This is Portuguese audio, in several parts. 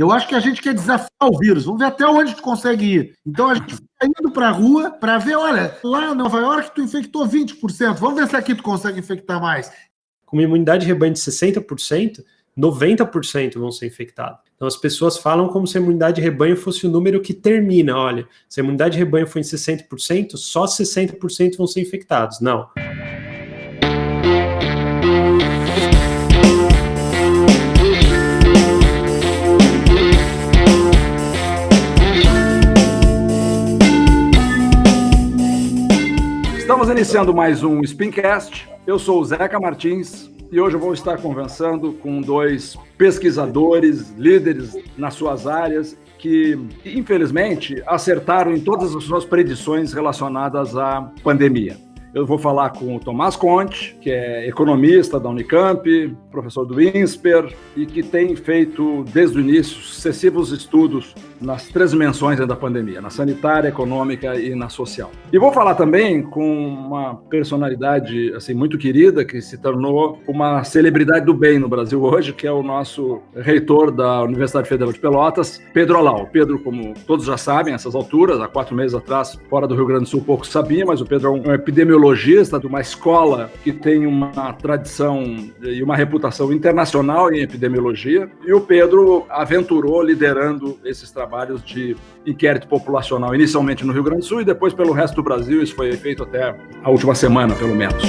Eu acho que a gente quer desafiar o vírus. Vamos ver até onde gente consegue ir. Então a gente está indo para a rua para ver, olha, lá em Nova York tu infectou 20%. Vamos ver se aqui tu consegue infectar mais. Com uma imunidade de rebanho de 60%, 90% vão ser infectados. Então as pessoas falam como se a imunidade de rebanho fosse o número que termina. Olha, se a imunidade de rebanho for em 60%, só 60% vão ser infectados. Não. Iniciando mais um Spincast. Eu sou o Zeca Martins e hoje eu vou estar conversando com dois pesquisadores, líderes nas suas áreas que, infelizmente, acertaram em todas as suas predições relacionadas à pandemia. Eu vou falar com o Tomás Conte, que é economista da Unicamp, professor do INSPER e que tem feito desde o início sucessivos estudos nas três dimensões da pandemia, na sanitária, econômica e na social. E vou falar também com uma personalidade assim muito querida que se tornou uma celebridade do bem no Brasil hoje, que é o nosso reitor da Universidade Federal de Pelotas, Pedro Alau. Pedro, como todos já sabem, essas alturas, há quatro meses atrás, fora do Rio Grande do Sul, pouco sabia, mas o Pedro é um epidemiologista de uma escola que tem uma tradição e uma reputação internacional em epidemiologia. E o Pedro aventurou liderando esses trabalhos trabalhos de inquérito populacional, inicialmente no Rio Grande do Sul e depois pelo resto do Brasil. Isso foi feito até a última semana, pelo menos.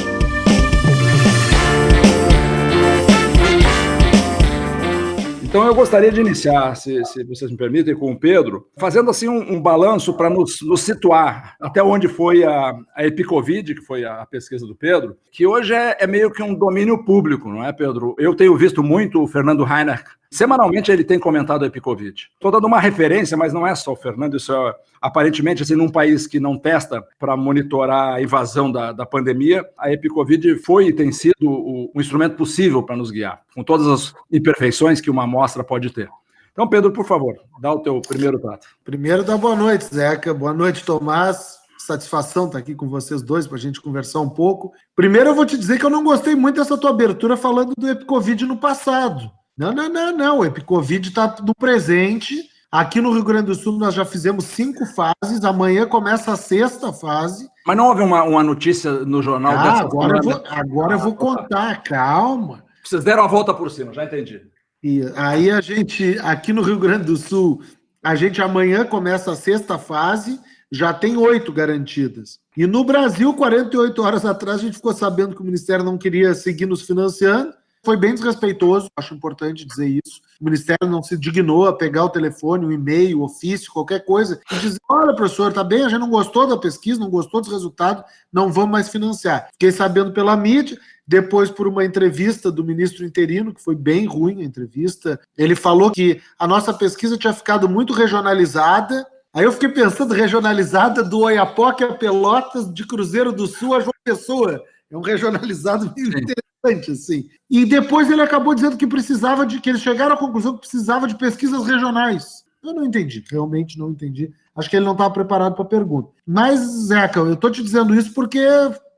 Então eu gostaria de iniciar, se, se, vocês me permitem, com o Pedro, fazendo assim um, um balanço para nos, nos, situar até onde foi a, a Epicovid, que foi a, pesquisa do Pedro, que hoje é, é, meio que um domínio público, não é, Pedro? Eu tenho visto muito o Fernando Heiner Semanalmente ele tem comentado a Epicovid. Estou dando uma referência, mas não é só o Fernando, isso é aparentemente assim, num país que não testa para monitorar a invasão da, da pandemia, a Epicovid foi e tem sido o, o instrumento possível para nos guiar, com todas as imperfeições que uma amostra pode ter. Então, Pedro, por favor, dá o teu primeiro trato. Primeiro, dá boa noite, Zeca. Boa noite, Tomás. Satisfação estar aqui com vocês dois para a gente conversar um pouco. Primeiro, eu vou te dizer que eu não gostei muito dessa tua abertura falando do Epicovid no passado. Não, não, não, não. O Epicovid está no presente. Aqui no Rio Grande do Sul nós já fizemos cinco fases. Amanhã começa a sexta fase. Mas não houve uma, uma notícia no jornal ah, dessa agora eu vou, agora eu vou contar, calma. Vocês deram a volta por cima, já entendi. E aí a gente, aqui no Rio Grande do Sul, a gente amanhã começa a sexta fase, já tem oito garantidas. E no Brasil, 48 horas atrás, a gente ficou sabendo que o Ministério não queria seguir nos financiando foi bem desrespeitoso, acho importante dizer isso. O Ministério não se dignou a pegar o telefone, o e-mail, o ofício, qualquer coisa, e dizer: olha, professor, tá bem, a gente não gostou da pesquisa, não gostou dos resultados, não vamos mais financiar. Fiquei sabendo pela mídia, depois por uma entrevista do ministro interino, que foi bem ruim a entrevista. Ele falou que a nossa pesquisa tinha ficado muito regionalizada. Aí eu fiquei pensando, regionalizada do Oiapoque a Pelotas, de Cruzeiro do Sul a João Pessoa. É um regionalizado meio interessante assim. E depois ele acabou dizendo que precisava de que eles chegaram à conclusão que precisava de pesquisas regionais. Eu não entendi, realmente não entendi. Acho que ele não estava preparado para a pergunta. Mas, Zeca, eu estou te dizendo isso porque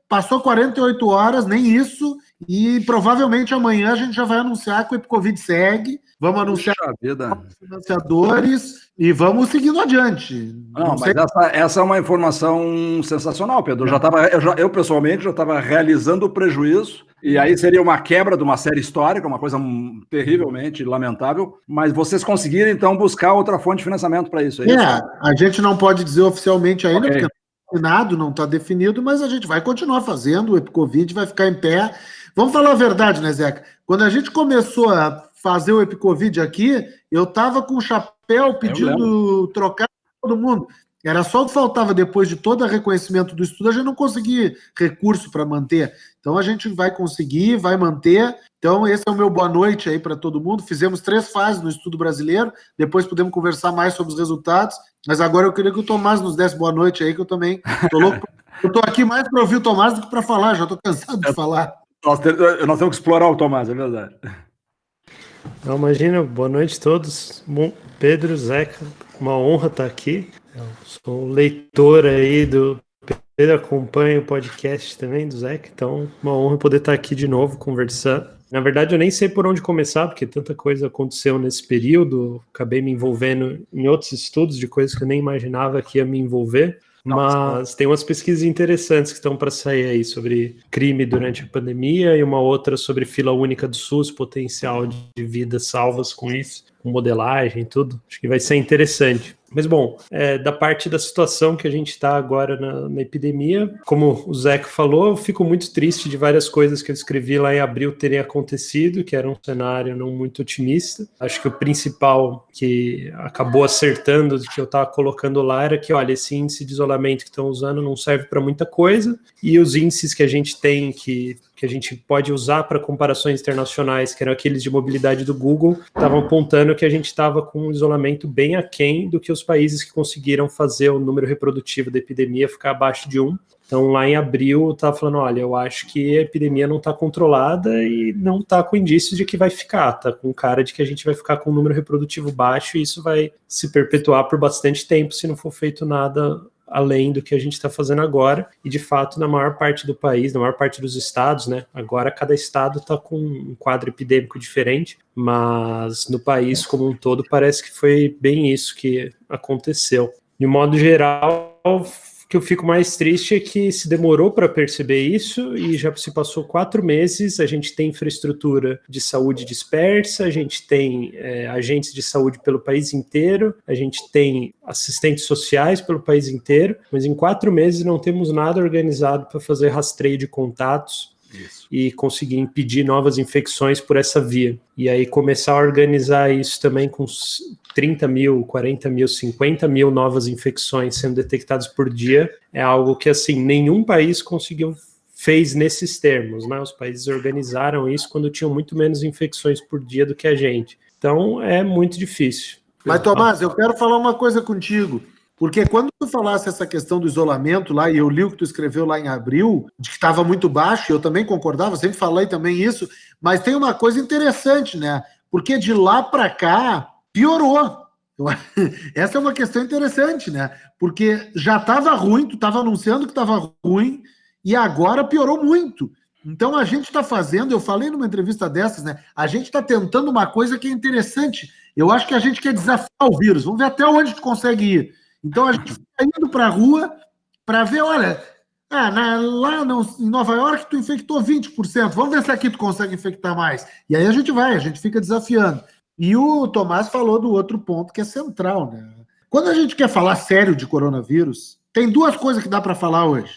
passou 48 horas, nem isso, e provavelmente amanhã a gente já vai anunciar que o Epicovid segue, vamos anunciar os financiadores e vamos seguindo adiante. Não, Não mas essa, essa, é uma informação sensacional, Pedro. Eu, já tava, eu, já, eu pessoalmente já estava realizando o prejuízo, e aí seria uma quebra de uma série histórica, uma coisa terrivelmente lamentável, mas vocês conseguiram então buscar outra fonte de financiamento para isso, é, é isso? a gente não pode dizer oficialmente ainda, okay. porque assinado, não está definido, mas a gente vai continuar fazendo, o Epicovid vai ficar em pé. Vamos falar a verdade, né, Zeca? Quando a gente começou a fazer o Epicovid aqui, eu estava com o chapéu pedindo trocar todo mundo. Era só o que faltava depois de todo o reconhecimento do estudo, a gente não conseguir recurso para manter. Então a gente vai conseguir, vai manter. Então esse é o meu boa noite aí para todo mundo. Fizemos três fases no estudo brasileiro, depois podemos conversar mais sobre os resultados. Mas agora eu queria que o Tomás nos desse boa noite aí, que eu também tô louco. eu tô aqui mais para ouvir o Tomás do que para falar, já tô cansado de falar. Nós, nós temos que explorar o Tomás, é verdade. Imagina, boa noite a todos. Bom, Pedro, Zeca, uma honra estar aqui. Eu sou leitor aí do Pedro, acompanho o podcast também do Zeca, então uma honra poder estar aqui de novo conversando. Na verdade, eu nem sei por onde começar, porque tanta coisa aconteceu nesse período. Acabei me envolvendo em outros estudos de coisas que eu nem imaginava que ia me envolver. Mas tem umas pesquisas interessantes que estão para sair aí sobre crime durante a pandemia e uma outra sobre fila única do SUS, potencial de vidas salvas com isso, com modelagem e tudo. Acho que vai ser interessante. Mas, bom, é, da parte da situação que a gente está agora na, na, epidemia, como o Zeca falou, eu fico muito triste de várias coisas que eu escrevi lá em abril terem acontecido, que era um cenário não muito otimista. Acho que o principal que acabou acertando que eu estava colocando lá era que, olha, esse índice de isolamento que estão usando não serve para muita coisa, e os índices que a gente tem que que a gente pode usar para comparações internacionais, que eram aqueles de mobilidade do Google, estavam apontando que a gente estava com um isolamento bem aquém do que os países que conseguiram fazer o número reprodutivo da epidemia ficar abaixo de um. Então, lá em abril, estava falando: olha, eu acho que a epidemia não está controlada e não está com indícios de que vai ficar, está com cara de que a gente vai ficar com um número reprodutivo baixo e isso vai se perpetuar por bastante tempo se não for feito nada além do que a gente está fazendo agora. E de fato, na maior parte do país, na maior parte dos estados, né? Agora cada estado está com um quadro epidêmico diferente, mas no país como um todo parece que foi bem isso que aconteceu. De modo geral, que eu fico mais triste é que se demorou para perceber isso e já se passou quatro meses. A gente tem infraestrutura de saúde dispersa, a gente tem é, agentes de saúde pelo país inteiro, a gente tem assistentes sociais pelo país inteiro, mas em quatro meses não temos nada organizado para fazer rastreio de contatos isso. e conseguir impedir novas infecções por essa via. E aí começar a organizar isso também com 30 mil, 40 mil, 50 mil novas infecções sendo detectadas por dia é algo que assim nenhum país conseguiu fez nesses termos, né? Os países organizaram isso quando tinham muito menos infecções por dia do que a gente. Então é muito difícil. Mas Tomás, eu quero falar uma coisa contigo. Porque quando tu falasse essa questão do isolamento lá, e eu li o que tu escreveu lá em abril, de que estava muito baixo, eu também concordava, sempre falei também isso, mas tem uma coisa interessante, né? Porque de lá para cá piorou. Essa é uma questão interessante, né? Porque já estava ruim, tu estava anunciando que estava ruim, e agora piorou muito. Então a gente está fazendo, eu falei numa entrevista dessas, né? A gente está tentando uma coisa que é interessante. Eu acho que a gente quer desafiar o vírus. Vamos ver até onde tu consegue ir. Então a gente fica indo para a rua para ver, olha, ah, na, lá no, em Nova York tu infectou 20%, vamos ver se aqui tu consegue infectar mais. E aí a gente vai, a gente fica desafiando. E o Tomás falou do outro ponto que é central, né? Quando a gente quer falar sério de coronavírus, tem duas coisas que dá para falar hoje: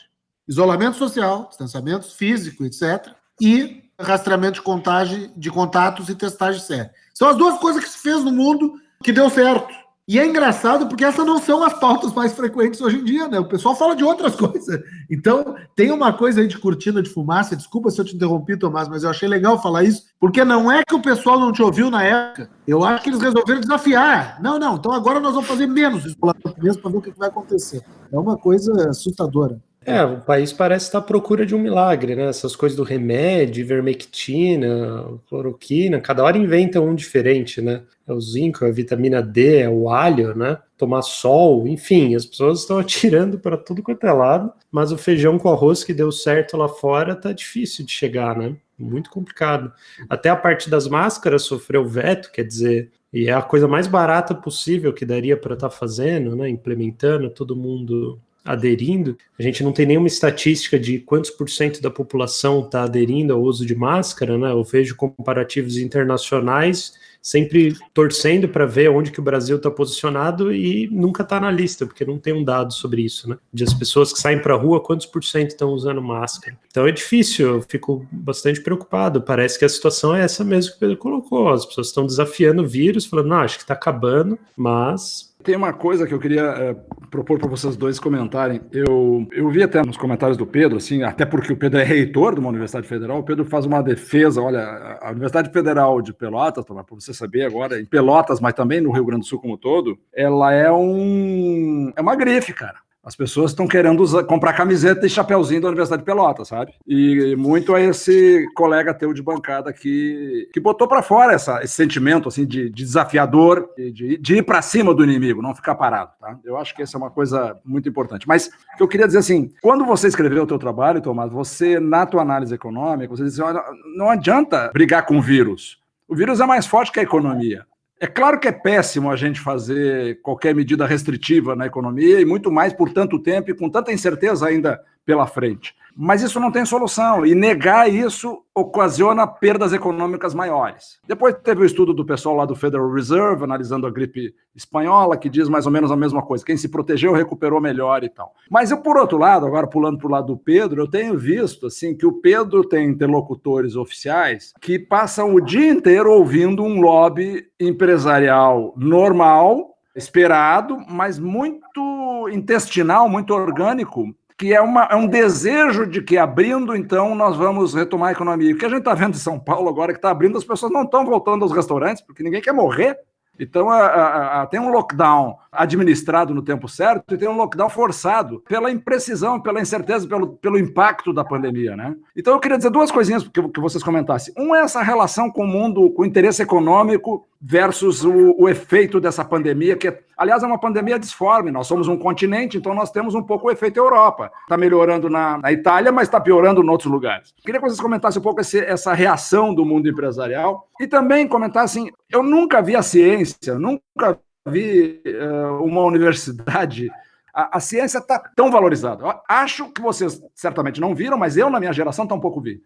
isolamento social, distanciamento físico, etc., e rastreamento de contagem de contatos e testagem séria. São as duas coisas que se fez no mundo que deu certo. E é engraçado porque essas não são as pautas mais frequentes hoje em dia, né? O pessoal fala de outras coisas. Então, tem uma coisa aí de cortina de fumaça. Desculpa se eu te interrompi, Tomás, mas eu achei legal falar isso, porque não é que o pessoal não te ouviu na época. Eu acho que eles resolveram desafiar. Não, não, então agora nós vamos fazer menos isolamento mesmo para ver o que vai acontecer. É uma coisa assustadora. É, o país parece estar à procura de um milagre, né? Essas coisas do remédio, ivermectina, cloroquina, cada hora inventa um diferente, né? É o zinco, é a vitamina D, é o alho, né? Tomar sol, enfim, as pessoas estão atirando para tudo quanto é lado, mas o feijão com arroz que deu certo lá fora tá difícil de chegar, né? Muito complicado. Até a parte das máscaras sofreu veto, quer dizer, e é a coisa mais barata possível que daria para estar tá fazendo, né? Implementando, todo mundo aderindo, a gente não tem nenhuma estatística de quantos por cento da população está aderindo ao uso de máscara, né? Eu vejo comparativos internacionais sempre torcendo para ver onde que o Brasil está posicionado e nunca está na lista, porque não tem um dado sobre isso, né? De as pessoas que saem para a rua, quantos por cento estão usando máscara. Então é difícil, eu fico bastante preocupado. Parece que a situação é essa mesmo que o Pedro colocou. As pessoas estão desafiando o vírus, falando, não, acho que está acabando, mas tem uma coisa que eu queria é, propor para vocês dois comentarem. Eu, eu vi até nos comentários do Pedro, assim, até porque o Pedro é reitor de uma universidade federal, o Pedro faz uma defesa. Olha, a Universidade Federal de Pelotas, para você saber agora, em Pelotas, mas também no Rio Grande do Sul como todo, ela é um é uma grife, cara. As pessoas estão querendo usar, comprar camiseta e chapéuzinho da Universidade de Pelotas, sabe? E muito a esse colega teu de bancada que, que botou para fora essa, esse sentimento assim de, de desafiador, de, de ir para cima do inimigo, não ficar parado, tá? Eu acho que essa é uma coisa muito importante. Mas que eu queria dizer assim, quando você escreveu o teu trabalho, Tomás, você, na tua análise econômica, você disse, olha, não adianta brigar com o vírus. O vírus é mais forte que a economia. É claro que é péssimo a gente fazer qualquer medida restritiva na economia e muito mais por tanto tempo e com tanta incerteza ainda pela frente. Mas isso não tem solução e negar isso ocasiona perdas econômicas maiores. Depois teve o estudo do pessoal lá do Federal Reserve analisando a gripe espanhola que diz mais ou menos a mesma coisa. Quem se protegeu recuperou melhor e tal. Mas eu por outro lado, agora pulando para o lado do Pedro, eu tenho visto assim que o Pedro tem interlocutores oficiais que passam o dia inteiro ouvindo um lobby empresarial normal, esperado, mas muito intestinal, muito orgânico que é, uma, é um desejo de que abrindo, então, nós vamos retomar a economia. O que a gente está vendo em São Paulo agora, que está abrindo, as pessoas não estão voltando aos restaurantes, porque ninguém quer morrer. Então, a, a, a, tem um lockdown administrado no tempo certo e tem um lockdown forçado pela imprecisão, pela incerteza, pelo, pelo impacto da pandemia, né? Então, eu queria dizer duas coisinhas que, que vocês comentassem. Um é essa relação com o mundo, com o interesse econômico versus o, o, efeito dessa pandemia, que, aliás, é uma pandemia disforme. Nós somos um continente, então nós temos um pouco o efeito Europa. Está melhorando na, na, Itália, mas está piorando em outros lugares. Queria que vocês comentassem um pouco esse, essa reação do mundo empresarial e também comentassem. Eu nunca vi a ciência, nunca vi uh, uma universidade. A, a ciência está tão valorizada. Eu acho que vocês certamente não viram, mas eu, na minha geração, tampouco vi.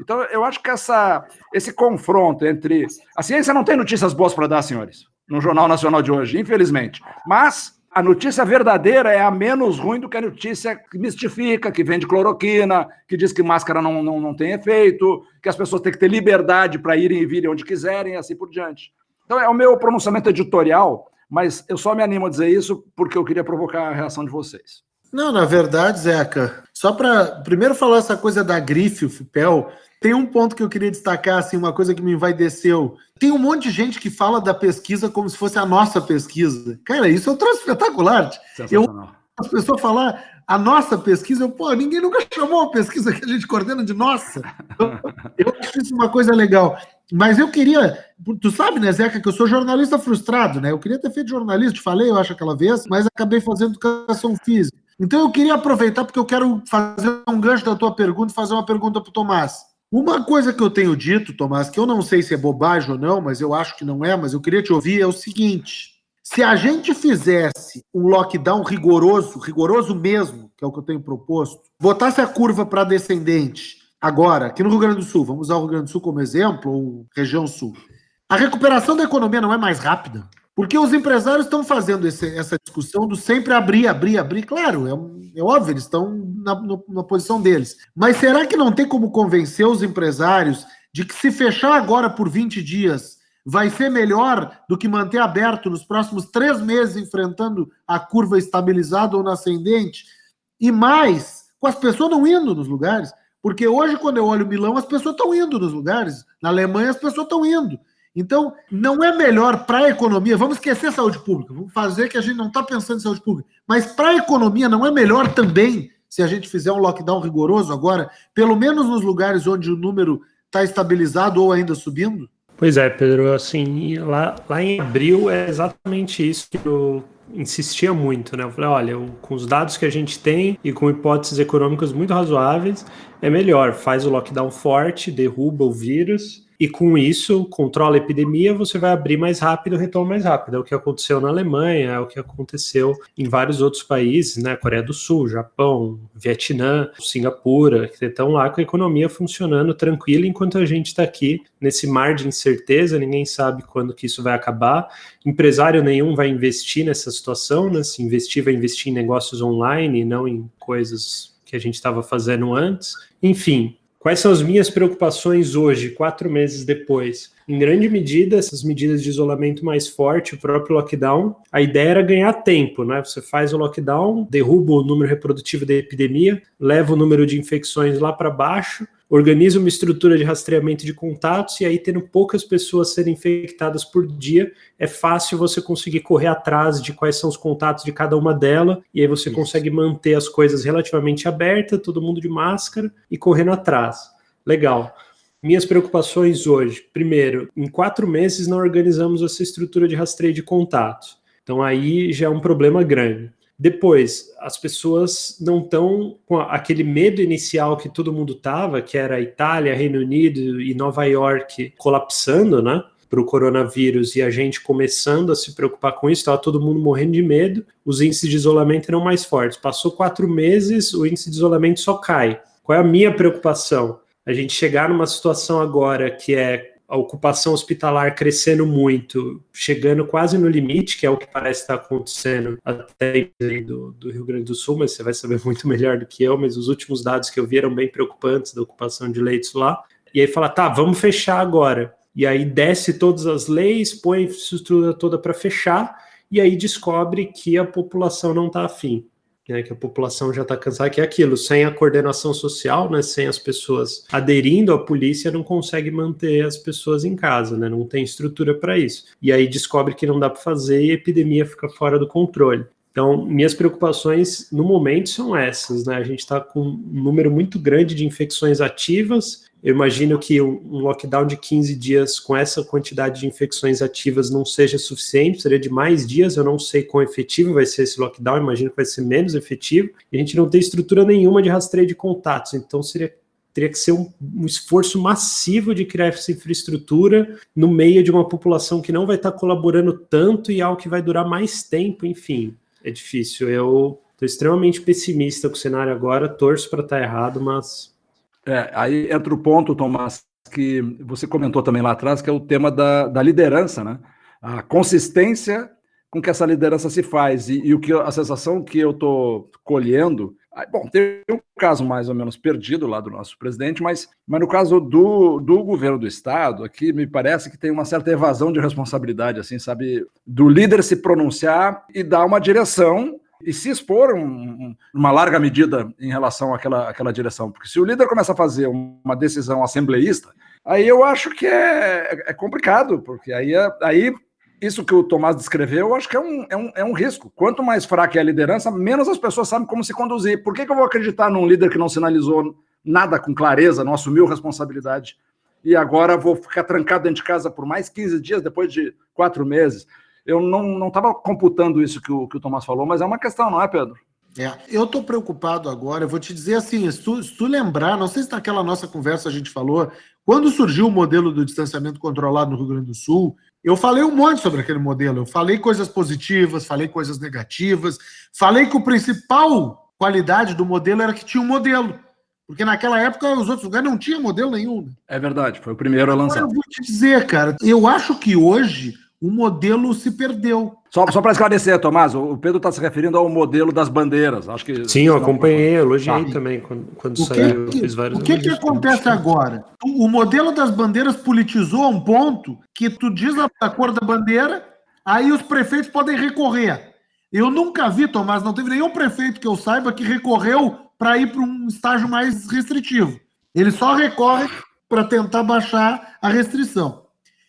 Então, eu acho que essa, esse confronto entre. A ciência não tem notícias boas para dar, senhores, no Jornal Nacional de hoje, infelizmente. Mas a notícia verdadeira é a menos ruim do que a notícia que mistifica, que vende cloroquina, que diz que máscara não, não, não tem efeito, que as pessoas têm que ter liberdade para irem e virem onde quiserem e assim por diante. Então, é o meu pronunciamento editorial, mas eu só me animo a dizer isso porque eu queria provocar a reação de vocês. Não, na verdade, Zeca, só para primeiro falar essa coisa da grife, o FIPEL, tem um ponto que eu queria destacar, assim, uma coisa que me envaideceu. Tem um monte de gente que fala da pesquisa como se fosse a nossa pesquisa. Cara, isso é um troço espetacular. Eu, as pessoas falar a nossa pesquisa, eu, pô, ninguém nunca chamou a pesquisa que a gente coordena de nossa. Eu, eu acho isso uma coisa legal. Mas eu queria, tu sabe, né, Zeca, que eu sou jornalista frustrado, né? Eu queria ter feito jornalista, te falei, eu acho, aquela vez, mas acabei fazendo educação física. Então eu queria aproveitar, porque eu quero fazer um gancho da tua pergunta e fazer uma pergunta para o Tomás. Uma coisa que eu tenho dito, Tomás, que eu não sei se é bobagem ou não, mas eu acho que não é, mas eu queria te ouvir, é o seguinte: se a gente fizesse um lockdown rigoroso, rigoroso mesmo, que é o que eu tenho proposto, botasse a curva para descendente agora, aqui no Rio Grande do Sul, vamos usar o Rio Grande do Sul como exemplo, ou região sul, a recuperação da economia não é mais rápida? Porque os empresários estão fazendo esse, essa discussão do sempre abrir, abrir, abrir. Claro, é, é óbvio, eles estão na, na posição deles. Mas será que não tem como convencer os empresários de que se fechar agora por 20 dias vai ser melhor do que manter aberto nos próximos três meses, enfrentando a curva estabilizada ou na ascendente? E mais, com as pessoas não indo nos lugares. Porque hoje, quando eu olho Milão, as pessoas estão indo nos lugares. Na Alemanha, as pessoas estão indo. Então, não é melhor para a economia, vamos esquecer saúde pública, vamos fazer que a gente não está pensando em saúde pública, mas para a economia não é melhor também, se a gente fizer um lockdown rigoroso agora, pelo menos nos lugares onde o número está estabilizado ou ainda subindo? Pois é, Pedro, assim, lá, lá em abril é exatamente isso que eu insistia muito, né? Eu falei, olha, com os dados que a gente tem e com hipóteses econômicas muito razoáveis, é melhor, faz o lockdown forte, derruba o vírus e com isso, controla a epidemia, você vai abrir mais rápido, retoma mais rápido. É o que aconteceu na Alemanha, é o que aconteceu em vários outros países, né? Coreia do Sul, Japão, Vietnã, Singapura, que estão lá com a economia funcionando tranquila, enquanto a gente está aqui nesse mar de incerteza, ninguém sabe quando que isso vai acabar. Empresário nenhum vai investir nessa situação, né? Se investir, vai investir em negócios online não em coisas que a gente estava fazendo antes. Enfim, Quais são as minhas preocupações hoje, quatro meses depois? Em grande medida, essas medidas de isolamento mais forte, o próprio lockdown, a ideia era ganhar tempo, né? Você faz o lockdown, derruba o número reprodutivo da epidemia, leva o número de infecções lá para baixo, organiza uma estrutura de rastreamento de contatos e aí tendo poucas pessoas serem infectadas por dia, é fácil você conseguir correr atrás de quais são os contatos de cada uma delas e aí você Isso. consegue manter as coisas relativamente abertas, todo mundo de máscara e correndo atrás. Legal. Minhas preocupações hoje. Primeiro, em quatro meses não organizamos essa estrutura de rastreio de contatos. Então aí já é um problema grande. Depois, as pessoas não estão com aquele medo inicial que todo mundo tava, que era Itália, Reino Unido e Nova York colapsando, né? Para o coronavírus e a gente começando a se preocupar com isso, estava todo mundo morrendo de medo, os índices de isolamento eram mais fortes. Passou quatro meses, o índice de isolamento só cai. Qual é a minha preocupação? A gente chegar numa situação agora que é a ocupação hospitalar crescendo muito, chegando quase no limite, que é o que parece estar acontecendo até do, do Rio Grande do Sul, mas você vai saber muito melhor do que eu, mas os últimos dados que eu vi eram bem preocupantes da ocupação de leitos lá. E aí fala, tá, vamos fechar agora. E aí desce todas as leis, põe a estrutura toda para fechar, e aí descobre que a população não está afim né, que a população já está cansada, que é aquilo, sem a coordenação social, né, sem as pessoas aderindo à polícia, não consegue manter as pessoas em casa, né, não tem estrutura para isso. E aí descobre que não dá para fazer e a epidemia fica fora do controle. Então, minhas preocupações no momento são essas, né? A gente está com um número muito grande de infecções ativas, eu imagino que um lockdown de 15 dias com essa quantidade de infecções ativas não seja suficiente, seria de mais dias. Eu não sei quão efetivo vai ser esse lockdown, imagino que vai ser menos efetivo. E a gente não tem estrutura nenhuma de rastreio de contatos, então seria teria que ser um, um, esforço massivo de criar essa infraestrutura no meio de uma população que não vai estar colaborando tanto e algo que vai durar mais tempo, enfim, é difícil. Eu estou extremamente pessimista com o cenário agora, torço para estar errado, mas é, aí entra o ponto, Tomás, que você comentou também lá atrás, que é o tema da, da liderança, né? A consistência com que essa liderança se faz e, e o que a sensação que eu estou colhendo. Bom, tem um caso mais ou menos perdido lá do nosso presidente, mas, mas no caso do, do governo do estado, aqui me parece que tem uma certa evasão de responsabilidade, assim, sabe, do líder se pronunciar e dar uma direção e se expor um, uma larga medida em relação àquela, àquela direção. Porque se o líder começa a fazer uma decisão assembleísta, aí eu acho que é, é complicado, porque aí, é, aí isso que o Tomás descreveu, eu acho que é um, é, um, é um risco. Quanto mais fraca é a liderança, menos as pessoas sabem como se conduzir. Por que, que eu vou acreditar num líder que não sinalizou nada com clareza, não assumiu responsabilidade, e agora vou ficar trancado dentro de casa por mais 15 dias, depois de quatro meses? Eu não estava computando isso que o, que o Tomás falou, mas é uma questão, não é, Pedro? É, eu estou preocupado agora, eu vou te dizer assim, se tu, se tu, lembrar, não sei se naquela nossa conversa a gente falou, quando surgiu o modelo do distanciamento controlado no Rio Grande do Sul, eu falei um monte sobre aquele modelo, eu falei coisas positivas, falei coisas negativas, falei que o principal qualidade do modelo era que tinha um modelo, porque naquela época os outros lugares não tinham modelo nenhum. Né? É verdade, foi o primeiro a lançar. Agora eu vou te dizer, cara, eu acho que hoje o modelo se perdeu. Só, só para esclarecer, Tomás, o Pedro está se referindo ao modelo das bandeiras. Acho que Sim, eu acompanhei, elogiei tá. também quando, quando o saiu. Que, o que, que acontece agora? O modelo das bandeiras politizou a um ponto que tu diz a cor da bandeira, aí os prefeitos podem recorrer. Eu nunca vi, Tomás, não teve nenhum prefeito que eu saiba que recorreu para ir para um estágio mais restritivo. Ele só recorre para tentar baixar a restrição.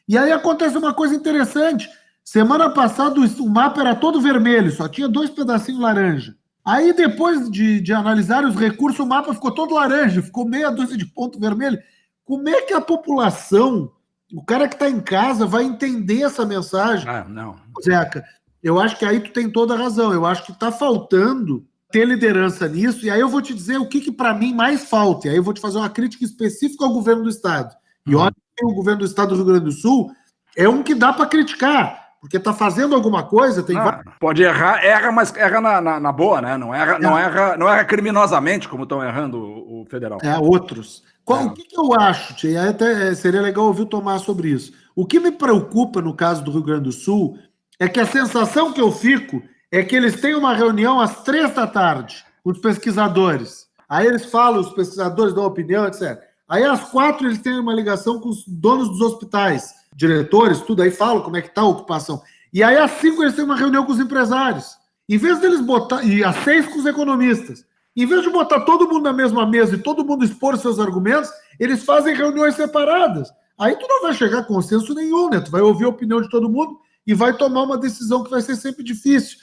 E aí acontece uma coisa interessante. Semana passada o mapa era todo vermelho, só tinha dois pedacinhos laranja. Aí, depois de, de analisar os recursos, o mapa ficou todo laranja, ficou meia dúzia de ponto vermelho. Como é que a população, o cara que está em casa, vai entender essa mensagem? Ah, não. Zeca, eu acho que aí tu tem toda a razão. Eu acho que está faltando ter liderança nisso. E aí eu vou te dizer o que, que para mim mais falta. E aí eu vou te fazer uma crítica específica ao governo do Estado. E olha o governo do estado do Rio Grande do Sul é um que dá para criticar, porque está fazendo alguma coisa. Tem ah, Pode errar, erra, mas erra na, na, na boa, né? Não erra, é. não, erra, não erra criminosamente, como estão errando o, o, federal. É, outros. Qual, é. O que, que, eu acho, Tia? Até é, seria legal ouvir o Tomás sobre isso. O que me preocupa no caso do Rio Grande do Sul é que a sensação que eu fico é que eles têm uma reunião às três da tarde os pesquisadores. Aí eles falam, os pesquisadores dão opinião, etc. Aí às quatro eles têm uma ligação com os donos dos hospitais, diretores, tudo aí falam como é que está a ocupação. E aí às cinco eles têm uma reunião com os empresários. Em vez deles botar. E às seis com os economistas. Em vez de botar todo mundo na mesma mesa e todo mundo expor seus argumentos, eles fazem reuniões separadas. Aí tu não vai chegar a consenso nenhum, né? Tu vai ouvir a opinião de todo mundo e vai tomar uma decisão que vai ser sempre difícil.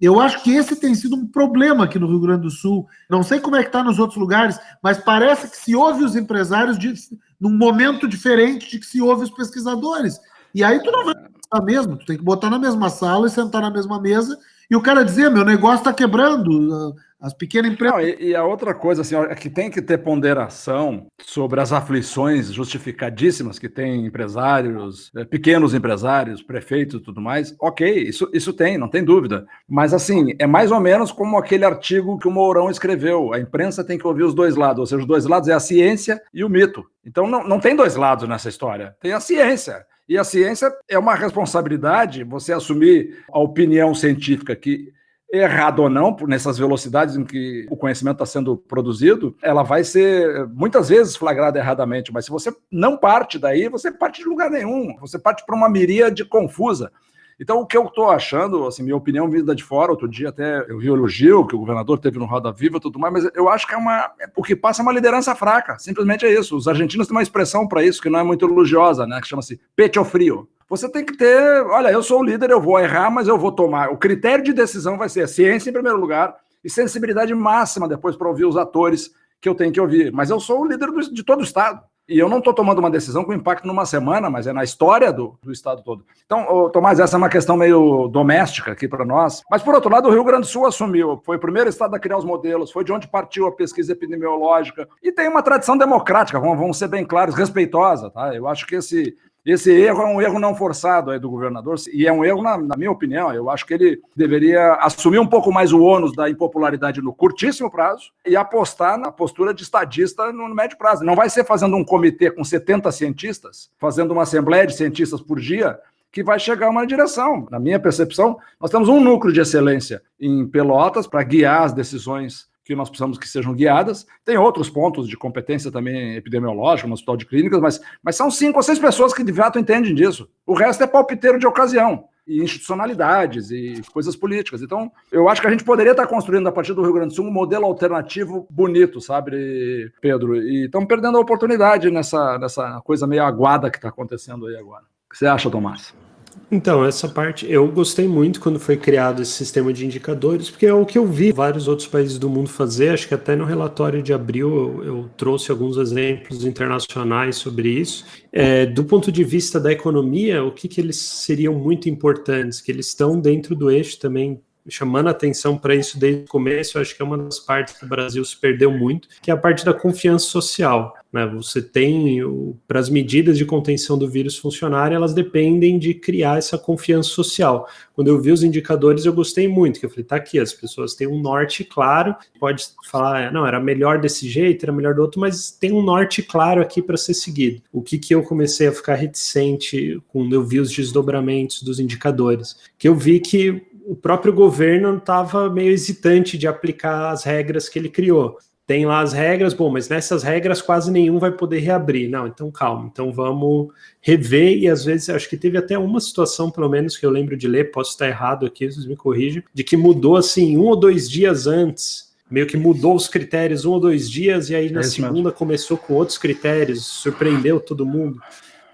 Eu acho que esse tem sido um problema aqui no Rio Grande do Sul. Não sei como é que está nos outros lugares, mas parece que se ouve os empresários de, num momento diferente de que se ouve os pesquisadores. E aí tu não vai pensar mesmo, tu tem que botar na mesma sala e sentar na mesma mesa e o cara dizer, meu negócio está quebrando, as pequenas empresas. Não, e, e, a outra coisa, assim, é que tem que ter ponderação sobre as aflições justificadíssimas que tem empresários, é, pequenos empresários, prefeitos e tudo mais. Ok, isso, isso tem, não tem dúvida. Mas, assim, é mais ou menos como aquele artigo que o Mourão escreveu: a imprensa tem que ouvir os dois lados, ou seja, os dois lados é a ciência e o mito. Então, não, não tem dois lados nessa história, tem a ciência. E a ciência é uma responsabilidade você assumir a opinião científica que errado ou não, nessas velocidades em que o conhecimento está sendo produzido, ela vai ser muitas vezes flagrada erradamente. Mas se você não parte daí, você parte de lugar nenhum. Você parte para uma miríade confusa. Então, o que eu estou achando, assim, minha opinião vinda de fora, outro dia até eu vi o elogio que o governador teve no Roda Viva e tudo mais, mas eu acho que é uma. O que passa é uma liderança fraca. Simplesmente é isso. Os argentinos têm uma expressão para isso que não é muito elogiosa, né? Que chama-se pecho frio. Você tem que ter, olha, eu sou o líder, eu vou errar, mas eu vou tomar. O critério de decisão vai ser ciência em primeiro lugar e sensibilidade máxima depois para ouvir os atores que eu tenho que ouvir. Mas eu sou o líder do, de todo o Estado. E eu não estou tomando uma decisão com impacto numa semana, mas é na história do, do Estado todo. Então, Tomás, essa é uma questão meio doméstica aqui para nós. Mas, por outro lado, o Rio Grande do Sul assumiu. Foi o primeiro Estado a criar os modelos, foi de onde partiu a pesquisa epidemiológica. E tem uma tradição democrática, vamos, vamos ser bem claros, respeitosa. Tá? Eu acho que esse, esse erro é um erro não forçado aí do governador, e é um erro, na, na, minha opinião. Eu acho que ele deveria assumir um pouco mais o ônus da impopularidade no curtíssimo prazo e apostar na postura de estadista no, médio prazo. Não vai ser fazendo um comitê com 70 cientistas, fazendo uma assembleia de cientistas por dia, que vai chegar uma direção. Na minha percepção, nós temos um núcleo de excelência em Pelotas para guiar as decisões que nós precisamos que sejam guiadas. Tem outros pontos de competência também epidemiológica no hospital de clínicas, mas, mas são cinco ou seis pessoas que de fato entendem disso. O resto é palpiteiro de ocasião, e institucionalidades e coisas políticas. Então, eu acho que a gente poderia estar construindo a partir do Rio Grande do Sul um modelo alternativo bonito, sabe, Pedro? E estamos perdendo a oportunidade nessa, nessa coisa meio aguada que está acontecendo aí agora. O que você acha, Tomás? Então, essa parte eu gostei muito quando foi criado esse sistema de indicadores, porque é o que eu vi vários outros países do mundo fazer. Acho que até no relatório de abril eu, eu trouxe alguns exemplos internacionais sobre isso. É, do ponto de vista da economia, o que, que eles seriam muito importantes? Que eles estão dentro do eixo também chamando atenção para isso desde o começo, acho que é uma das partes que o Brasil se perdeu muito, que é a parte da confiança social. Né? Você tem, para as medidas de contenção do vírus funcionarem, elas dependem de criar essa confiança social. Quando eu vi os indicadores, eu gostei muito, que eu falei, tá aqui, as pessoas têm um norte claro, pode falar, não, era melhor desse jeito, era melhor do outro, mas tem um norte claro aqui para ser seguido. O que, que eu comecei a ficar reticente quando eu vi os desdobramentos dos indicadores? Que eu vi que o próprio governo estava meio hesitante de aplicar as regras que ele criou. Tem lá as regras, bom, mas nessas regras quase nenhum vai poder reabrir. Não, então calma, então vamos rever. E às vezes, acho que teve até uma situação, pelo menos, que eu lembro de ler, posso estar errado aqui, vocês me corrigem, de que mudou assim um ou dois dias antes meio que mudou os critérios um ou dois dias, e aí na é segunda mesmo. começou com outros critérios, surpreendeu todo mundo.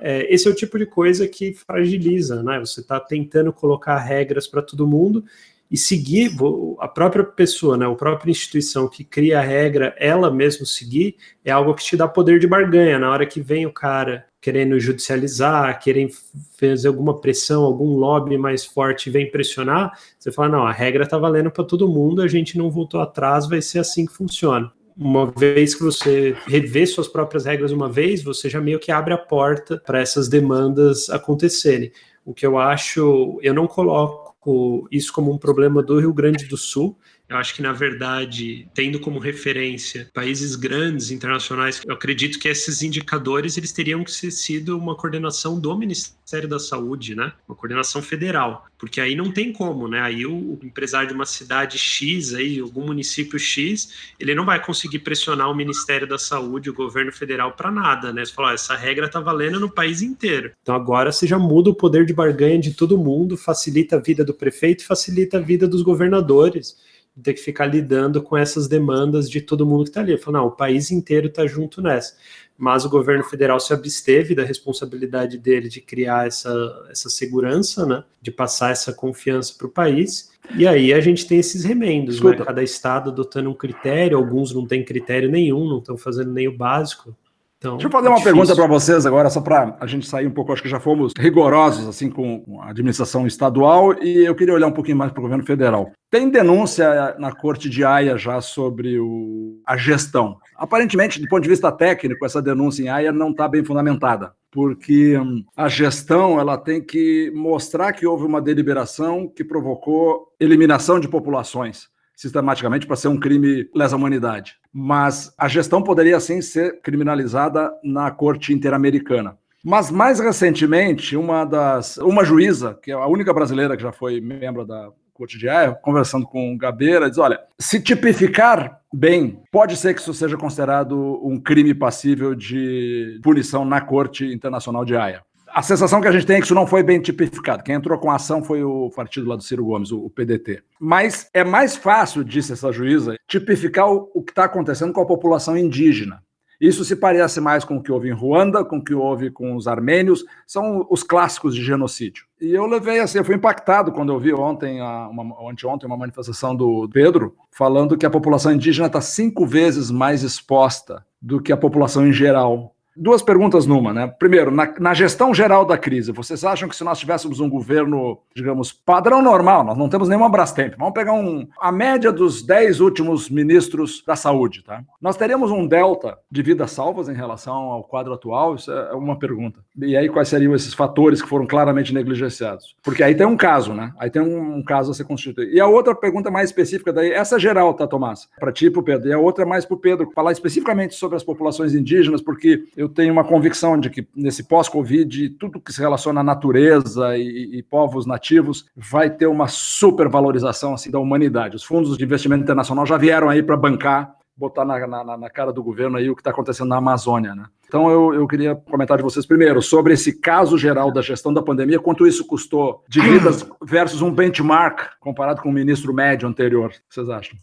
É, esse é o tipo de coisa que fragiliza, né? Você está tentando colocar regras para todo mundo e seguir a própria pessoa, né, a própria instituição que cria a regra, ela mesmo seguir, é algo que te dá poder de barganha. Na hora que vem o cara querendo judicializar, querendo fazer alguma pressão, algum lobby mais forte vem pressionar, você fala: não, a regra está valendo para todo mundo, a gente não voltou atrás, vai ser assim que funciona uma vez que você revê suas próprias regras uma vez, você já meio que abre a porta para essas demandas acontecerem. O que eu acho, eu não coloco isso como um problema do Rio Grande do Sul, eu acho que, na verdade, tendo como referência países grandes, internacionais, eu acredito que esses indicadores eles teriam que ser sido uma coordenação do Ministério da Saúde, né? Uma coordenação federal, porque aí não tem como, né? Aí o, o empresário de uma cidade X, aí algum município X, ele não vai conseguir pressionar o Ministério da Saúde, o governo federal para nada, né? Você fala, essa regra tá valendo no país inteiro. Então agora você já muda o poder de barganha de todo mundo, facilita a vida do prefeito, facilita a vida dos governadores ter que ficar lidando com essas demandas de todo mundo que está ali. Falar, não, o país inteiro está junto nessa. Mas o governo federal se absteve da responsabilidade dele de criar essa, essa segurança, né, de passar essa confiança para o país. E aí a gente tem esses remendos, né? cada estado adotando um critério, alguns não têm critério nenhum, não estão fazendo nem o básico. Então, Deixa eu fazer uma difícil. pergunta para vocês agora, só para a gente sair um pouco. Acho que já fomos rigorosos assim com a administração estadual e eu queria olhar um pouquinho mais para o governo federal. Tem denúncia na Corte de Haia já sobre o, a gestão. Aparentemente, do ponto de vista técnico, essa denúncia em Haia não está bem fundamentada, porque hum, a gestão ela tem que mostrar que houve uma deliberação que provocou eliminação de populações sistematicamente para ser um crime lesa humanidade. Mas a gestão poderia sim ser criminalizada na Corte Interamericana. Mas mais recentemente, uma das uma juíza, que é a única brasileira que já foi membro da Corte de Haia, conversando com o Gabeira, diz: olha, se tipificar bem, pode ser que isso seja considerado um crime passível de punição na Corte Internacional de Haia a sensação que a gente tem é que isso não foi bem tipificado. Quem entrou com a ação foi o partido lá do Ciro Gomes, o, PDT. Mas é mais fácil, disse essa juíza, tipificar o, que está acontecendo com a população indígena. Isso se parece mais com o que houve em Ruanda, com o que houve com os armênios, são os clássicos de genocídio. E eu levei assim, eu fui impactado quando eu vi ontem, uma, anteontem, uma manifestação do Pedro, falando que a população indígena está cinco vezes mais exposta do que a população em geral Duas perguntas numa, né? Primeiro, na, na, gestão geral da crise, vocês acham que se nós tivéssemos um governo, digamos, padrão normal, nós não temos nenhuma Brastemp, vamos pegar um, a média dos dez últimos ministros da saúde, tá? Nós teríamos um delta de vidas salvas em relação ao quadro atual? Isso é uma pergunta. E aí, quais seriam esses fatores que foram claramente negligenciados? Porque aí tem um caso, né? Aí tem um, um caso a ser constituído. E a outra pergunta mais específica daí, essa geral, tá, Tomás? Para ti e para o Pedro. E a outra é mais para o Pedro, falar especificamente sobre as populações indígenas, porque eu tenho uma convicção de que nesse pós-Covid, tudo que se relaciona à natureza e, e, povos nativos vai ter uma supervalorização assim, da humanidade. Os fundos de investimento internacional já vieram aí para bancar, botar na, na, na, cara do governo aí o que está acontecendo na Amazônia. Né? Então eu, eu queria comentar de vocês primeiro sobre esse caso geral da gestão da pandemia, quanto isso custou de vidas versus um benchmark comparado com o ministro médio anterior. O que vocês acham?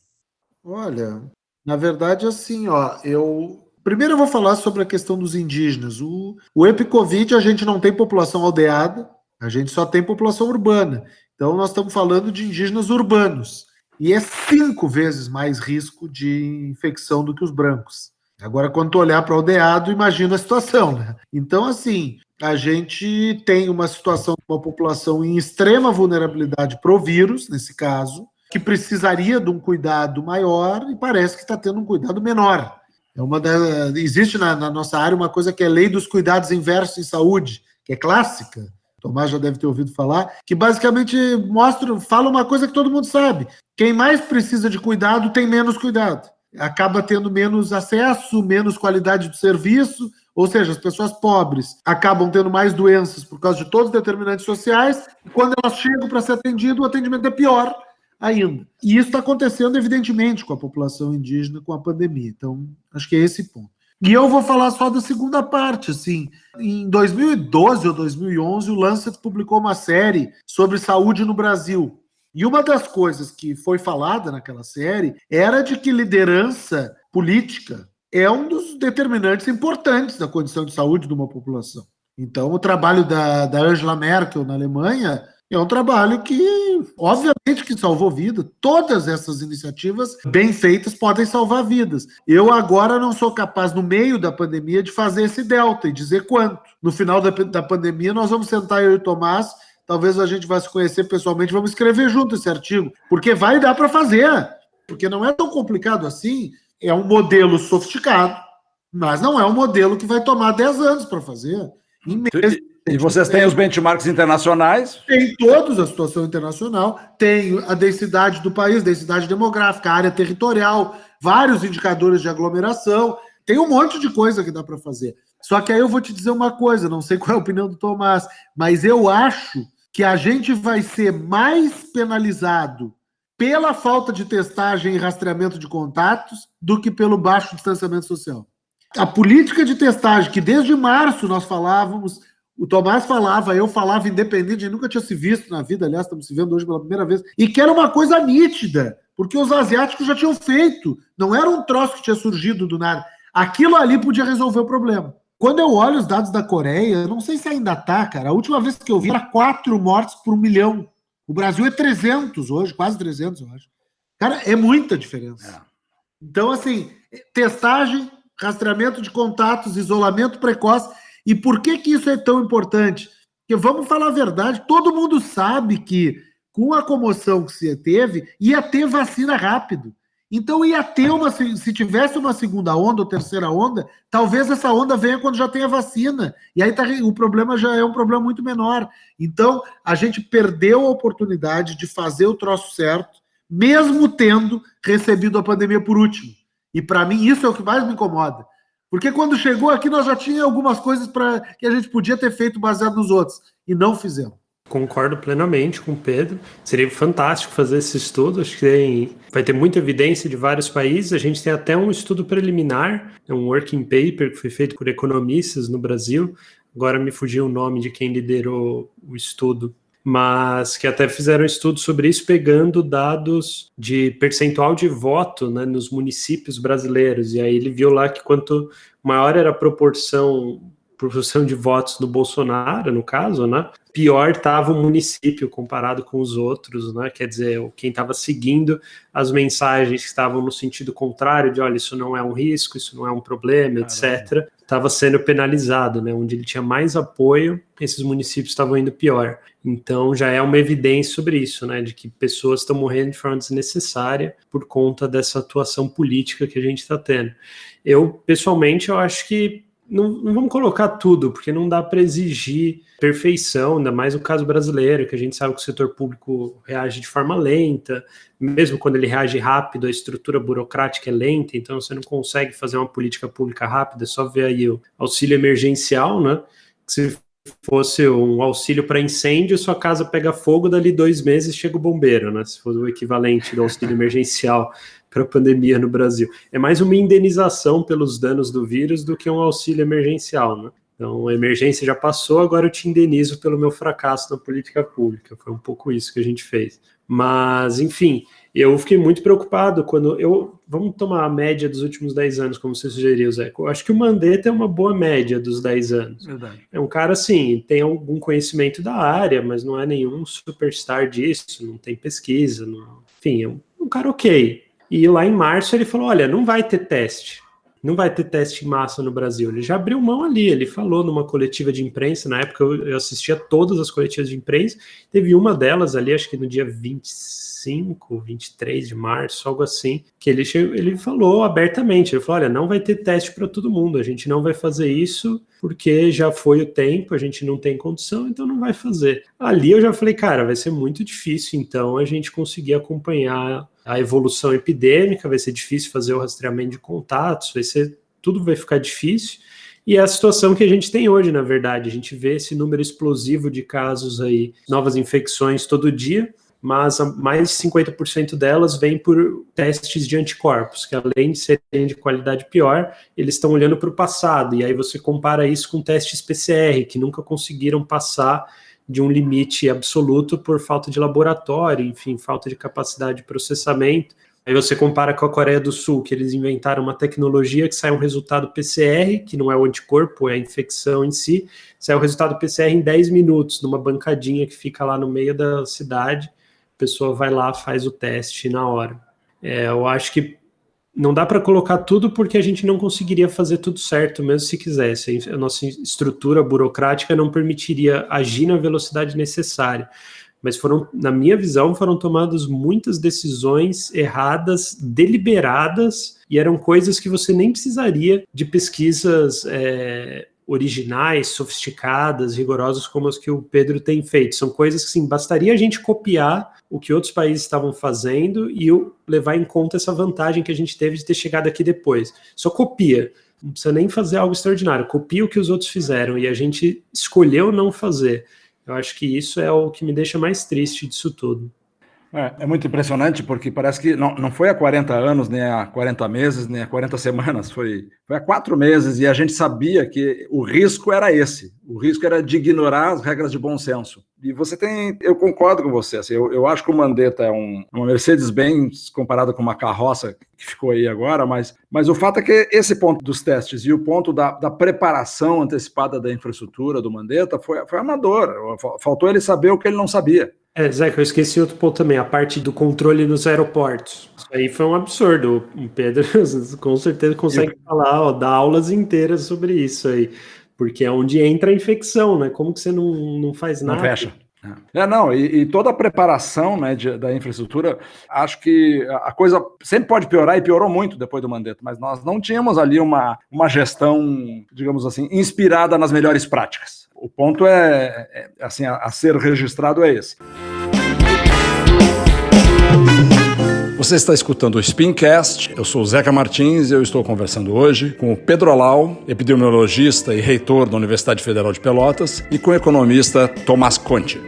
Olha, na verdade, assim, ó, eu Primeiro eu vou falar sobre a questão dos indígenas. O, o Epicovid a gente não tem população aldeada, a gente só tem população urbana. Então nós estamos falando de indígenas urbanos. E é cinco vezes mais risco de infecção do que os brancos. Agora, quando tu olhar para o aldeado, imagina a situação, né? Então, assim, a gente tem uma situação de uma população em extrema vulnerabilidade para o vírus, nesse caso, que precisaria de um cuidado maior e parece que está tendo um cuidado menor. É uma da, existe na, na, nossa área uma coisa que é lei dos cuidados inversos em saúde, que é clássica. Tomás já deve ter ouvido falar, que basicamente mostra, fala uma coisa que todo mundo sabe. Quem mais precisa de cuidado tem menos cuidado. Acaba tendo menos acesso, menos qualidade do serviço, ou seja, as pessoas pobres acabam tendo mais doenças por causa de todos os determinantes sociais, e quando elas chegam para ser atendido, o atendimento é pior ainda. E isso está acontecendo, evidentemente, com a população indígena, com a pandemia. Então, acho que é esse ponto. E eu vou falar só da segunda parte, assim. Em 2012 ou 2011, o Lancet publicou uma série sobre saúde no Brasil. E uma das coisas que foi falada naquela série era de que liderança política é um dos determinantes importantes da condição de saúde de uma população. Então, o trabalho da, da Angela Merkel na Alemanha é um trabalho que, obviamente, que salvou vida. Todas essas iniciativas bem feitas podem salvar vidas. Eu agora não sou capaz, no meio da pandemia, de fazer esse delta e dizer quanto. No final da, da pandemia, nós vamos sentar eu e o Tomás, talvez a gente vá se conhecer pessoalmente, vamos escrever junto esse artigo, porque vai dar para fazer. Porque não é tão complicado assim. É um modelo sofisticado, mas não é um modelo que vai tomar 10 anos para fazer. Em meses, e vocês têm os benchmarks internacionais? Tem todos a situação internacional, tem a densidade do país, densidade demográfica, área territorial, vários indicadores de aglomeração, tem um monte de coisa que dá para fazer. Só que aí eu vou te dizer uma coisa, não sei qual é a opinião do Tomás, mas eu acho que a gente vai ser mais penalizado pela falta de testagem e rastreamento de contatos do que pelo baixo distanciamento social. A política de testagem, que desde março nós falávamos, o Tomás falava, eu falava independente, gente nunca tinha se visto na vida, aliás, estamos se vendo hoje pela primeira vez, e que era uma coisa nítida, porque os asiáticos já tinham feito, não era um troço que tinha surgido do nada. Aquilo ali podia resolver o problema. Quando eu olho os dados da Coreia, não sei se ainda tá, cara. A última vez que eu vi era quatro mortes por milhão. O Brasil é 300 hoje, quase 300, eu acho. Cara, é muita diferença. É. Então, assim, testagem, rastreamento de contatos, isolamento precoce. E por que, que isso é tão importante? Porque vamos falar a verdade, todo mundo sabe que com a comoção que se teve, ia ter vacina rápido. Então ia ter uma, se tivesse uma segunda onda ou terceira onda, talvez essa onda venha quando já tenha vacina. E aí tá, o problema já é um problema muito menor. Então a gente perdeu a oportunidade de fazer o troço certo, mesmo tendo recebido a pandemia por último. E para mim isso é o que mais me incomoda. Porque quando chegou aqui nós já tinha algumas coisas para que a gente podia ter feito baseado nos outros e não fizemos. Concordo plenamente com o Pedro. Seria fantástico fazer esse estudo. Acho que tem, vai ter muita evidência de vários países. A gente tem até um estudo preliminar, é um working paper que foi feito por economistas no Brasil. Agora me fugiu o nome de quem liderou o estudo, mas que até fizeram um estudo sobre isso, pegando dados de percentual de voto né, nos municípios brasileiros. E aí ele viu lá que quanto maior era a proporção proporção de votos do Bolsonaro, no caso, né? Pior estava o município comparado com os outros, né? Quer dizer, quem estava seguindo as mensagens que estavam no sentido contrário de, olha, isso não é um risco, isso não é um problema, etc., estava sendo penalizado, né? Onde ele tinha mais apoio, esses municípios estavam indo pior. Então já é uma evidência sobre isso, né? De que pessoas estão morrendo de forma desnecessária por conta dessa atuação política que a gente está tendo. Eu, pessoalmente, eu acho que não, não, vamos colocar tudo, porque não dá para exigir perfeição, ainda mais no caso brasileiro, que a gente sabe que o setor público reage de forma lenta, mesmo quando ele reage rápido, a estrutura burocrática é lenta, então você não consegue fazer uma política pública rápida, é só ver aí o auxílio emergencial, né? Que se fosse um auxílio para incêndio, sua casa pega fogo, dali dois meses chega o bombeiro, né? Se for o equivalente do auxílio emergencial para a pandemia no Brasil. É mais uma indenização pelos danos do vírus do que um auxílio emergencial, né? Então, a emergência já passou, agora eu te indenizo pelo meu fracasso na política pública. Foi um pouco isso que a gente fez. Mas, enfim, eu fiquei muito preocupado quando eu. Vamos tomar a média dos últimos 10 anos, como você sugeriu, Zé. Eu acho que o Mandetta é uma boa média dos 10 anos. Verdade. É um cara, assim, tem algum conhecimento da área, mas não é nenhum superstar disso, não tem pesquisa. Não... Enfim, é um, um cara ok. E lá em março ele falou: olha, não vai ter teste. Não vai ter teste em massa no Brasil. Ele já abriu mão ali. Ele falou numa coletiva de imprensa. Na época eu assistia todas as coletivas de imprensa. Teve uma delas ali, acho que no dia 25, 23 de março, algo assim, que ele, ele falou abertamente. Ele falou: olha, não vai ter teste para todo mundo. A gente não vai fazer isso porque já foi o tempo, a gente não tem condição, então não vai fazer. Ali eu já falei, cara, vai ser muito difícil então a gente conseguir acompanhar a evolução epidêmica, vai ser difícil fazer o rastreamento de contatos, vai ser tudo vai ficar difícil. E é a situação que a gente tem hoje, na verdade, a gente vê esse número explosivo de casos aí, novas infecções todo dia, mas mais de 50% delas vêm por testes de anticorpos, que além de serem de qualidade pior, eles estão olhando para o passado, e aí você compara isso com testes PCR, que nunca conseguiram passar de um limite absoluto por falta de laboratório, enfim, falta de capacidade de processamento. Aí você compara com a Coreia do Sul, que eles inventaram uma tecnologia que sai um resultado PCR, que não é o anticorpo, é a infecção em si, sai o resultado PCR em 10 minutos, numa bancadinha que fica lá no meio da cidade, pessoa vai lá, faz o teste na hora. É, eu acho que não dá para colocar tudo porque a gente não conseguiria fazer tudo certo, mesmo se quisesse. A nossa estrutura burocrática não permitiria agir na velocidade necessária. Mas foram, na minha visão, foram tomadas muitas decisões erradas, deliberadas, e eram coisas que você nem precisaria de pesquisas é, originais, sofisticadas, rigorosas como as que o Pedro tem feito. São coisas que, sim, bastaria a gente copiar o que outros países estavam fazendo e levar em conta essa vantagem que a gente teve de ter chegado aqui depois. Só copia. Não precisa nem fazer algo extraordinário. Copia o que os outros fizeram e a gente escolheu não fazer. Eu acho que isso é o que me deixa mais triste disso tudo. É, é, muito impressionante porque parece que não, não foi há 40 anos, nem há 40 meses, nem há 40 semanas, foi, foi há quatro meses e a gente sabia que o risco era esse. O risco era de ignorar as regras de bom senso. E você tem, eu concordo com você, assim, eu, eu acho que o Mandetta é um, uma Mercedes-Benz comparado com uma carroça que ficou aí agora, mas, mas o fato é que esse ponto dos testes e o ponto da, da preparação antecipada da infraestrutura do Mandetta foi, foi amador. Faltou ele saber o que ele não sabia. É, Zé, eu esqueci outro ponto também, a parte do controle nos aeroportos. Isso aí foi um absurdo. O Pedro com certeza consegue eu... falar, ó, dar aulas inteiras sobre isso aí. Porque é onde entra a infecção, né? Como que você não, não faz nada? Não fecha. É, não, e, e, toda a preparação né, de, da infraestrutura, acho que a coisa sempre pode piorar e piorou muito depois do Mandetta, mas nós não tínhamos ali uma, uma gestão, digamos assim, inspirada nas melhores práticas. O ponto é, é assim, a, a ser registrado é esse. Você está escutando o Spincast. Eu sou o Zeca Martins e eu estou conversando hoje com o Pedro Alau, epidemiologista e reitor da Universidade Federal de Pelotas, e com o economista Tomás Conte.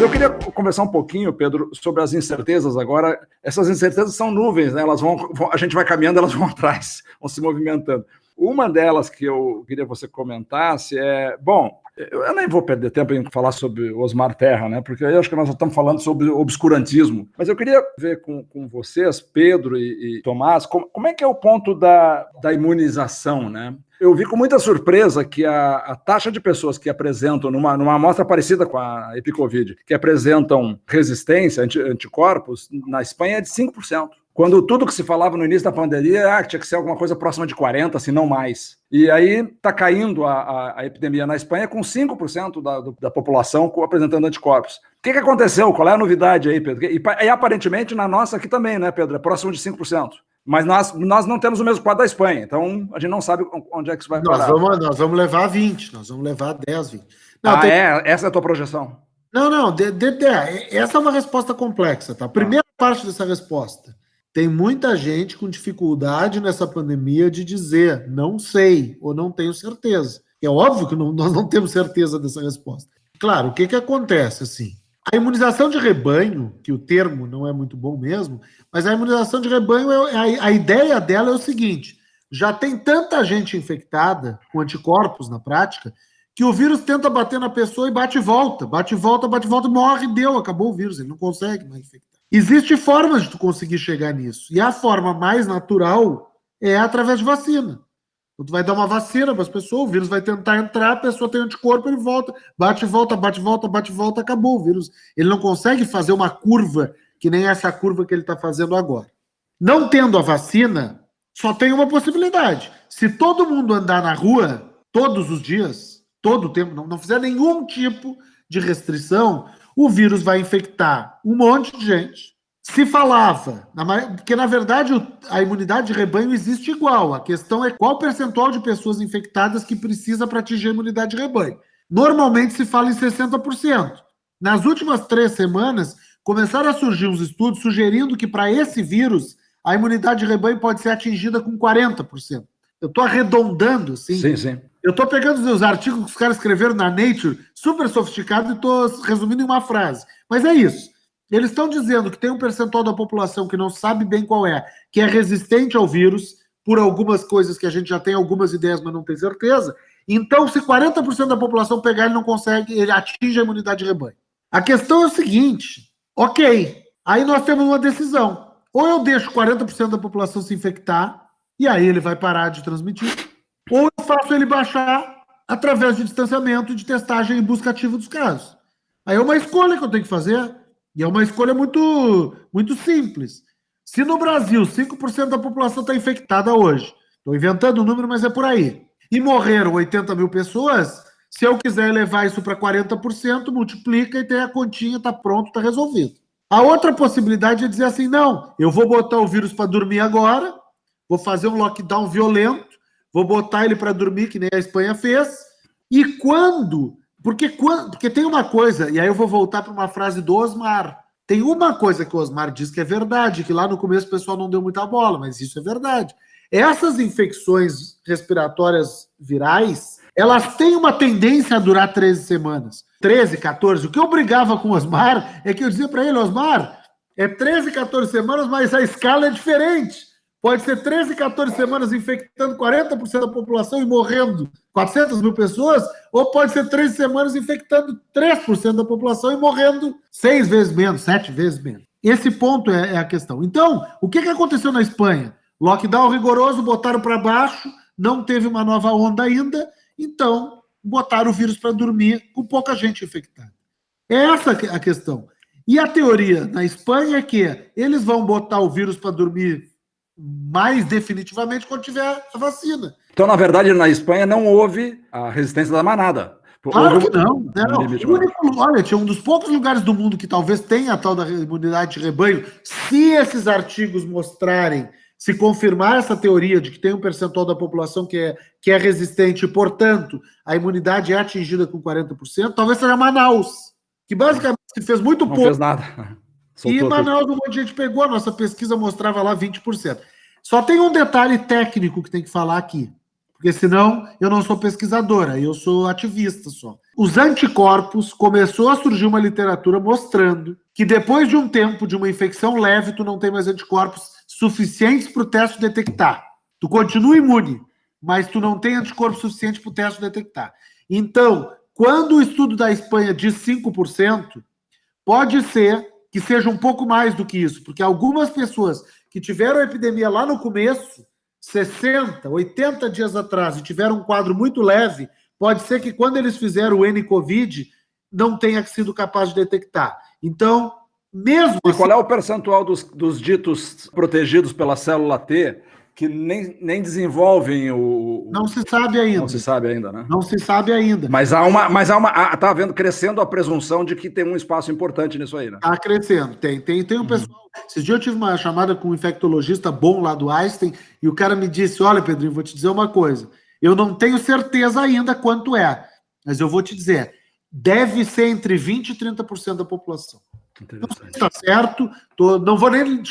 eu queria conversar um pouquinho, Pedro, sobre as incertezas agora. Essas incertezas são nuvens, né? Elas vão, a gente vai caminhando, elas vão atrás, vão se movimentando. Uma delas que eu queria que você comentasse é, bom, eu nem vou perder tempo em falar sobre Osmar Terra, né? Porque aí acho que nós estamos falando sobre obscurantismo. Mas eu queria ver com, com vocês, Pedro e, e Tomás, como, como, é que é o ponto da, da imunização, né? Eu vi com muita surpresa que a, a taxa de pessoas que apresentam, numa, numa amostra parecida com a Epicovid, que apresentam resistência, anti, anticorpos, na Espanha é de 5%. Quando tudo que se falava no início da pandemia ah, tinha que ser alguma coisa próxima de 40%, se não mais. E aí está caindo a, a, a, epidemia na Espanha com 5% da, do, da população apresentando anticorpos. O que, que aconteceu? Qual é a novidade aí, Pedro? E, e, aparentemente na nossa aqui também, né, Pedro? É próximo de 5%. Mas nós, nós não temos o mesmo quadro da Espanha, então a gente não sabe onde é que isso vai parar. Nós vamos, nós vamos levar 20, nós vamos levar 10, 20. Não, ah, tem... é? Essa é a tua projeção? Não, não, de, de, de, essa é uma resposta complexa, tá? Primeira ah. parte dessa resposta tem muita gente com dificuldade nessa pandemia de dizer não sei ou não tenho certeza. É óbvio que não, nós não temos certeza dessa resposta. Claro, o que, que acontece assim? A imunização de rebanho, que o termo não é muito bom mesmo, mas a imunização de rebanho, é, a, a ideia dela é o seguinte: já tem tanta gente infectada com anticorpos na prática, que o vírus tenta bater na pessoa e bate e volta, bate e volta, bate e volta, morre, deu, acabou o vírus, ele não consegue mais infectar. Existem formas de tu conseguir chegar nisso. E a forma mais natural é através de vacina. Tu vai dar uma vacina para as pessoas, o vírus vai tentar entrar, a pessoa tem anticorpo, ele volta, bate, volta, bate, volta, bate, volta, acabou o vírus. Ele não consegue fazer uma curva que nem essa curva que ele está fazendo agora. Não tendo a vacina, só tem uma possibilidade. Se todo mundo andar na rua todos os dias, todo o tempo, não, não fizer nenhum tipo de restrição, o vírus vai infectar um monte de gente. Se falava, porque na verdade a imunidade de rebanho existe igual. A questão é qual percentual de pessoas infectadas que precisa para atingir a imunidade de rebanho. Normalmente se fala em 60%. Nas últimas três semanas, começaram a surgir uns estudos sugerindo que para esse vírus a imunidade de rebanho pode ser atingida com 40%. Eu estou arredondando, sim. Sim, sim. Eu estou pegando os artigos que os caras escreveram na Nature, super sofisticado, e estou resumindo em uma frase. Mas é isso. Eles estão dizendo que tem um percentual da população que não sabe bem qual é, que é resistente ao vírus, por algumas coisas que a gente já tem algumas ideias, mas não tem certeza. Então, se 40% da população pegar, ele não consegue, ele atinge a imunidade de rebanho. A questão é o seguinte: ok, aí nós temos uma decisão. Ou eu deixo 40% da população se infectar, e aí ele vai parar de transmitir ou eu faço ele baixar através de distanciamento, de testagem e busca ativa dos casos. Aí é uma escolha que eu tenho que fazer, e é uma escolha muito, muito simples. Se no Brasil 5% da população está infectada hoje, estou inventando o número, mas é por aí, e morreram 80 mil pessoas, se eu quiser elevar isso para 40%, multiplica e tem a continha, está pronto, está resolvido. A outra possibilidade é dizer assim: não, eu vou botar o vírus para dormir agora, vou fazer um lockdown violento, vou botar ele para dormir, que nem a Espanha fez. E quando? Porque, quando, porque tem uma coisa, e aí eu vou voltar para uma frase do Osmar. Tem uma coisa que o Osmar diz que é verdade, que lá no começo o pessoal não deu muita bola, mas isso é verdade. Essas infecções respiratórias virais, elas têm uma tendência a durar 13 semanas. 13, 14. O que eu brigava com o Osmar é que eu dizia para ele, Osmar, é 13, 14 semanas, mas a escala é diferente. Pode ser 13, 14 semanas infectando 40% da população e morrendo 400 mil pessoas, ou pode ser 13 semanas infectando 3% da população e morrendo 6 vezes menos, 7 vezes menos. Esse ponto é, é a questão. Então, o que, que aconteceu na Espanha? Lockdown rigoroso, botaram para baixo, não teve uma nova onda ainda, então botaram o vírus para dormir com pouca gente infectada. É essa a questão. E a teoria na Espanha é que eles vão botar o vírus para dormir mais definitivamente quando tiver a vacina. Então, na verdade, na Espanha não houve a resistência da manada. Claro houve... que não. não. Único, olha, tinha um dos poucos lugares do mundo que talvez tenha a tal da imunidade de rebanho. Se esses artigos mostrarem, se confirmar essa teoria de que tem um percentual da população que é, que é resistente e, portanto, a imunidade é atingida com 40%, talvez seja Manaus, que basicamente fez muito não pouco. Não fez nada. Soltou e Manaus, um monte de gente pegou, a nossa pesquisa mostrava lá 20%. Só tem um detalhe técnico que tem que falar aqui, porque senão eu não sou pesquisadora, eu sou ativista só. Os anticorpos começou a surgir uma literatura mostrando que depois de um tempo de uma infecção leve, tu não tem mais anticorpos suficientes para o teste detectar. Tu continua imune, mas tu não tem anticorpo suficiente para o teste detectar. Então, quando o estudo da Espanha diz 5%, pode ser que seja um pouco mais do que isso, porque algumas pessoas que tiveram a epidemia lá no começo, 60, 80 dias atrás, e tiveram um quadro muito leve, pode ser que quando eles fizeram o N-Covid, não tenha sido capaz de detectar. Então, mesmo. E assim... qual é o percentual dos, dos ditos protegidos pela célula T que nem, nem desenvolvem o. Não se sabe ainda. Não se sabe ainda, né? Não se sabe ainda. Mas há uma. Mas há uma. Está havendo crescendo a presunção de que tem um espaço importante nisso aí, né? Está crescendo, tem. Tem, tem um uhum. pessoal. Esses dias eu tive uma chamada com um infectologista bom lá do Einstein, e o cara me disse: Olha, Pedrinho, vou te dizer uma coisa. Eu não tenho certeza ainda quanto é, mas eu vou te dizer: deve ser entre 20% e 30% da população. Não está certo, tô, não vou nem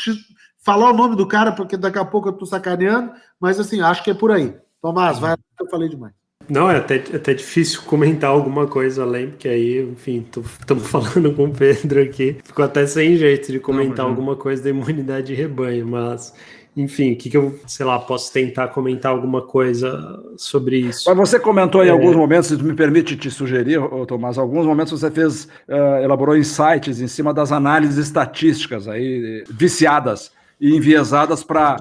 falar o nome do cara, porque daqui a pouco eu tô sacaneando, mas assim, acho que é por aí. Tomás, vai, eu falei demais. Não, é até, é até difícil comentar alguma coisa além, porque aí, enfim, estamos falando com o Pedro aqui, ficou até sem jeito de comentar não, alguma coisa da imunidade de rebanho, mas enfim, o que, que eu, sei lá, posso tentar comentar alguma coisa sobre isso. Mas você comentou em é... alguns momentos, se tu me permite te sugerir, Tomás, alguns momentos você fez, uh, elaborou insights em cima das análises estatísticas aí, viciadas e enviesadas para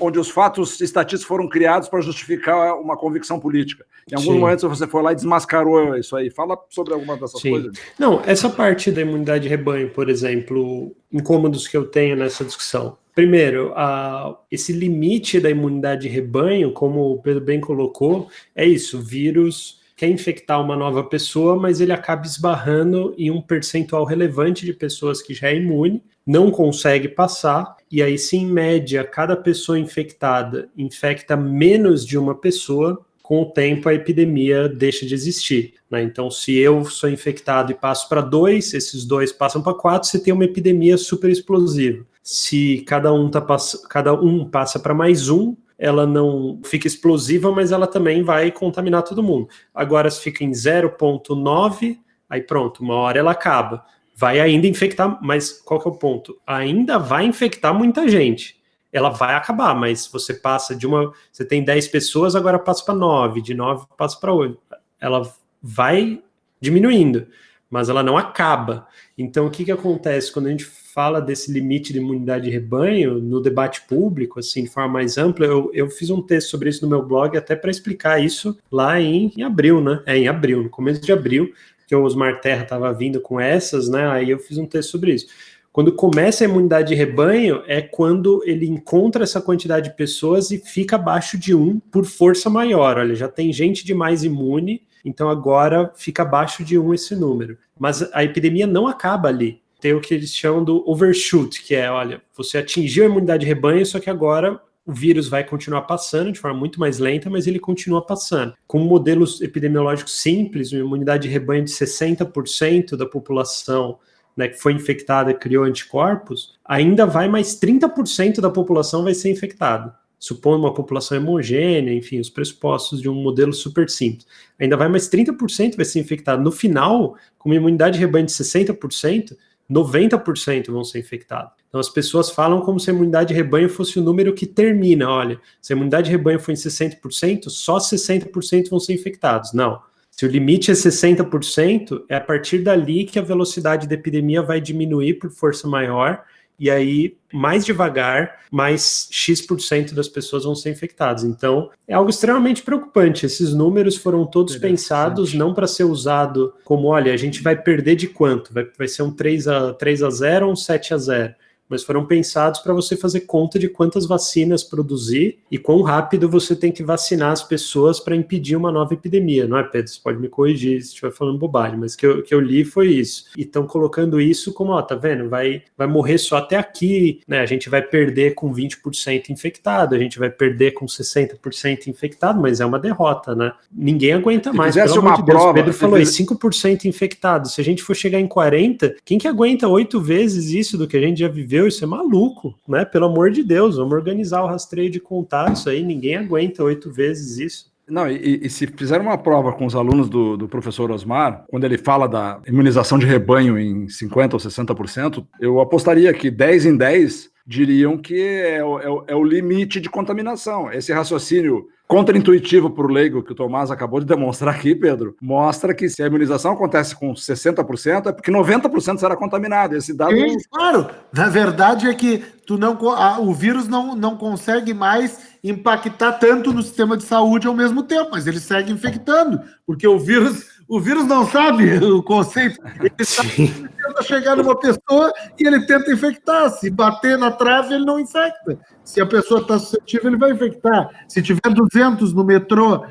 onde os fatos estatísticos foram criados para justificar uma convicção política. Em alguns Sim. momentos você foi lá e desmascarou isso aí. Fala sobre alguma dessas Sim. coisas. Não, essa parte da imunidade de rebanho, por exemplo, incômodos que eu tenho nessa discussão. Primeiro, a, esse limite da imunidade de rebanho, como o Pedro bem colocou, é isso: o vírus quer infectar uma nova pessoa, mas ele acaba esbarrando em um percentual relevante de pessoas que já é imune, não consegue passar, e aí, se em média cada pessoa infectada infecta menos de uma pessoa, com o tempo a epidemia deixa de existir. Né? Então, se eu sou infectado e passo para dois, esses dois passam para quatro, você tem uma epidemia super explosiva. Se cada um, tá pass cada um passa para mais um, ela não fica explosiva, mas ela também vai contaminar todo mundo. Agora, se fica em 0,9, aí pronto, uma hora ela acaba vai ainda infectar, mas qual que é o ponto? Ainda vai infectar muita gente. Ela vai acabar, mas você passa de uma. Você tem 10 pessoas, agora passa para 9, de 9 passa para 8. Ela vai diminuindo, mas ela não acaba. Então, o que, que acontece quando a gente fala desse limite de imunidade de rebanho no debate público, assim, de forma mais ampla? Eu, eu fiz um texto sobre isso no meu blog, até para explicar isso lá em, em abril, né? É, em abril, no começo de abril, que o Osmar Terra estava vindo com essas, né? Aí eu fiz um texto sobre isso. Quando começa a imunidade de rebanho, é quando ele encontra essa quantidade de pessoas e fica abaixo de um por força maior. Olha, já tem gente demais imune, então agora fica abaixo de um esse número. Mas a epidemia não acaba ali. Tem o que eles chamam do overshoot, que é, olha, você atingiu a imunidade de rebanho, só que agora o vírus vai continuar passando de forma muito mais lenta, mas ele continua passando. Com modelos epidemiológicos simples, uma imunidade de rebanho de 60% da população né, que foi infectada criou anticorpos, ainda vai mais 30% da população vai ser infectada. supondo uma população homogênea, enfim, os pressupostos de um modelo super simples. Ainda vai mais 30% vai ser infectado. No final, com uma imunidade de rebanho de 60%, 90% vão ser infectados. Então as pessoas falam como se a imunidade de rebanho fosse o número que termina. Olha, se a imunidade de rebanho for em 60%, só 60% vão ser infectados. Não. Se o limite é 60%, é a partir dali que a velocidade da epidemia vai diminuir por força maior e aí mais devagar, mais X% das pessoas vão ser infectadas. Então, é algo extremamente preocupante. Esses números foram todos pensados não para ser usado como, olha, a gente vai perder de quanto? Vai, vai ser um 3 a, 3 a 0 ou um 7 a 0? Mas foram pensados para você fazer conta de quantas vacinas produzir e quão rápido você tem que vacinar as pessoas para impedir uma nova epidemia, não é, Pedro? Você pode me corrigir se estiver falando bobagem, mas que eu, que eu li foi isso. E estão colocando isso como, ó, tá vendo? Vai, vai morrer só até aqui, né? A gente vai perder com 20% infectado, a gente vai perder com 60% infectado, mas é uma derrota, né? Ninguém aguenta mais. Se pelo uma de Deus, prova, Pedro falou aí, 5% infectado. Se a gente for chegar em 40, quem que aguenta oito vezes isso do que a gente já viveu? Isso é maluco, né? Pelo amor de Deus, vamos organizar o rastreio de contatos aí, ninguém aguenta oito vezes isso. Não, e, e, se fizer uma prova com os alunos do, do, professor Osmar, quando ele fala da imunização de rebanho em 50% ou 60%, eu apostaria que 10 em 10 diriam que é, é, é o limite de contaminação. Esse raciocínio contraintuitivo para o leigo que o Tomás acabou de demonstrar aqui, Pedro, mostra que se a imunização acontece com 60%, é porque 90% será contaminado. Esse dado. Sim, claro. Na verdade é que tu não, o vírus não, não consegue mais impactar tanto no sistema de saúde ao mesmo tempo, mas ele segue infectando, porque o vírus o vírus não sabe o conceito. Ele, sabe, tenta chegar numa pessoa e ele tenta infectar. Se bater na trave, ele não infecta. Se a pessoa está suscetível, ele vai infectar. Se tiver 200 no metrô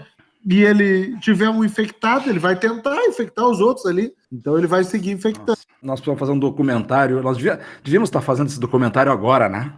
e ele tiver um infectado, ele vai tentar infectar os outros ali. Então ele vai seguir infectando. Nossa, nós precisamos fazer um documentário. Nós devíamos estar fazendo esse documentário agora, né?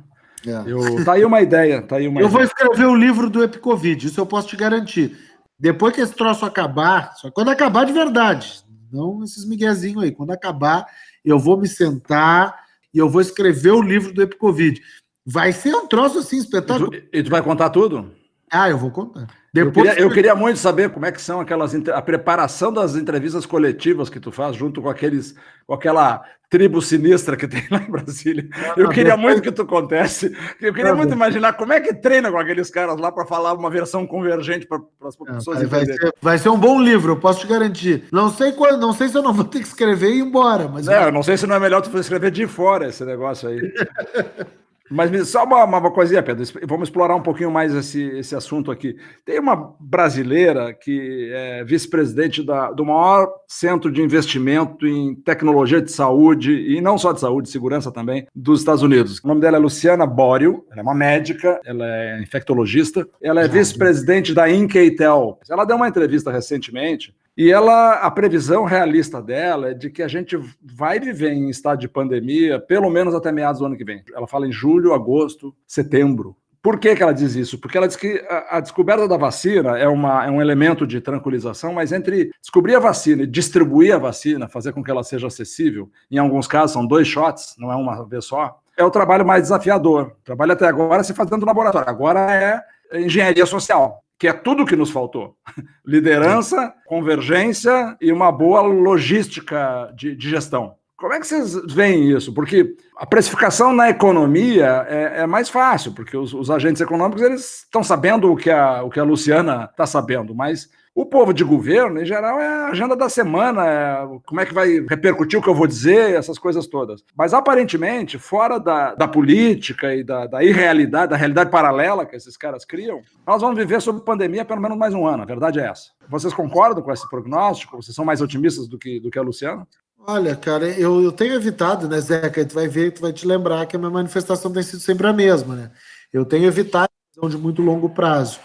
É. Eu, tá aí uma ideia. Tá aí uma eu ideia. vou escrever o livro do Epicovid, isso eu posso te garantir. Depois que esse troço acabar, só quando acabar de verdade, não esses miguezinhos aí, quando acabar, eu vou me sentar e eu vou escrever o livro do Epicovid. Vai ser um troço assim espetáculo. E tu, e tu vai contar tudo? Ah, eu vou contar. Depois eu, queria, eu queria muito saber como é que são aquelas a preparação das entrevistas coletivas que tu faz junto com aqueles com aquela tribo sinistra que tem lá em Brasília. Eu queria muito que tu contesse. Eu queria muito imaginar como é que treina com aqueles caras lá para falar uma versão convergente para as pessoas. vai, ser, vai ser um bom livro, eu posso te garantir. Não sei quando, não sei se eu não vou ter que escrever e ir embora, mas é, eu não sei se não é melhor tu escrever de fora esse negócio aí. Mas só uma, uma coisinha, Pedro, vamos explorar um pouquinho mais esse, esse assunto aqui. Tem uma brasileira que é vice-presidente do maior centro de investimento em tecnologia de saúde, e não só de saúde, segurança também, dos Estados Unidos. O nome dela é Luciana Borio, ela é uma médica, ela é infectologista, ela é vice-presidente da Incatel. Ela deu uma entrevista recentemente e ela, a previsão realista dela é de que a gente vai viver em estado de pandemia pelo menos até meados do ano que vem. Ela fala em julho, agosto, setembro. Por que, que ela diz isso? Porque ela diz que a, a descoberta da vacina é, uma, é um elemento de tranquilização, mas entre descobrir a vacina e distribuir a vacina, fazer com que ela seja acessível, em alguns casos são dois shots, não é uma vez só, é o trabalho mais desafiador. O trabalho até agora se faz dentro do laboratório, agora é engenharia social que é tudo que nos faltou: liderança, convergência e uma boa logística de, de, gestão. Como é que vocês veem isso? Porque a precificação na economia é, é mais fácil, porque os, os, agentes econômicos eles estão sabendo o que a, o que a Luciana está sabendo, mas o povo de governo, em geral, é a agenda da semana, é como é que vai repercutir o que eu vou dizer, essas coisas todas. Mas aparentemente, fora da, da política e da, da irrealidade, da realidade paralela que esses caras criam, nós vamos viver sob pandemia pelo menos mais um ano. A verdade é essa. Vocês concordam com esse prognóstico? Vocês são mais otimistas do que, do que a Luciana? Olha, cara, eu, eu tenho evitado, né, Zeca? Tu vai ver, tu vai te lembrar que a minha manifestação tem sido sempre a mesma, né? Eu tenho evitado de muito longo prazo.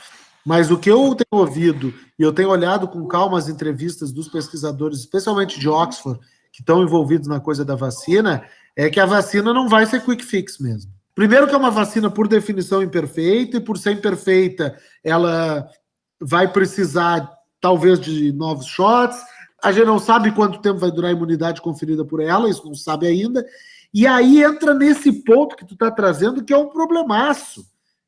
Mas o que eu tenho ouvido, e eu tenho olhado com calma as entrevistas dos pesquisadores, especialmente de Oxford, que estão envolvidos na coisa da vacina, é que a vacina não vai ser quick fix mesmo. Primeiro que é uma vacina por definição imperfeita, e por ser imperfeita, ela vai precisar talvez de novos shots. A gente não sabe quanto tempo vai durar a imunidade conferida por ela, isso não sabe ainda. E aí entra nesse ponto que tu está trazendo, que é um problemaço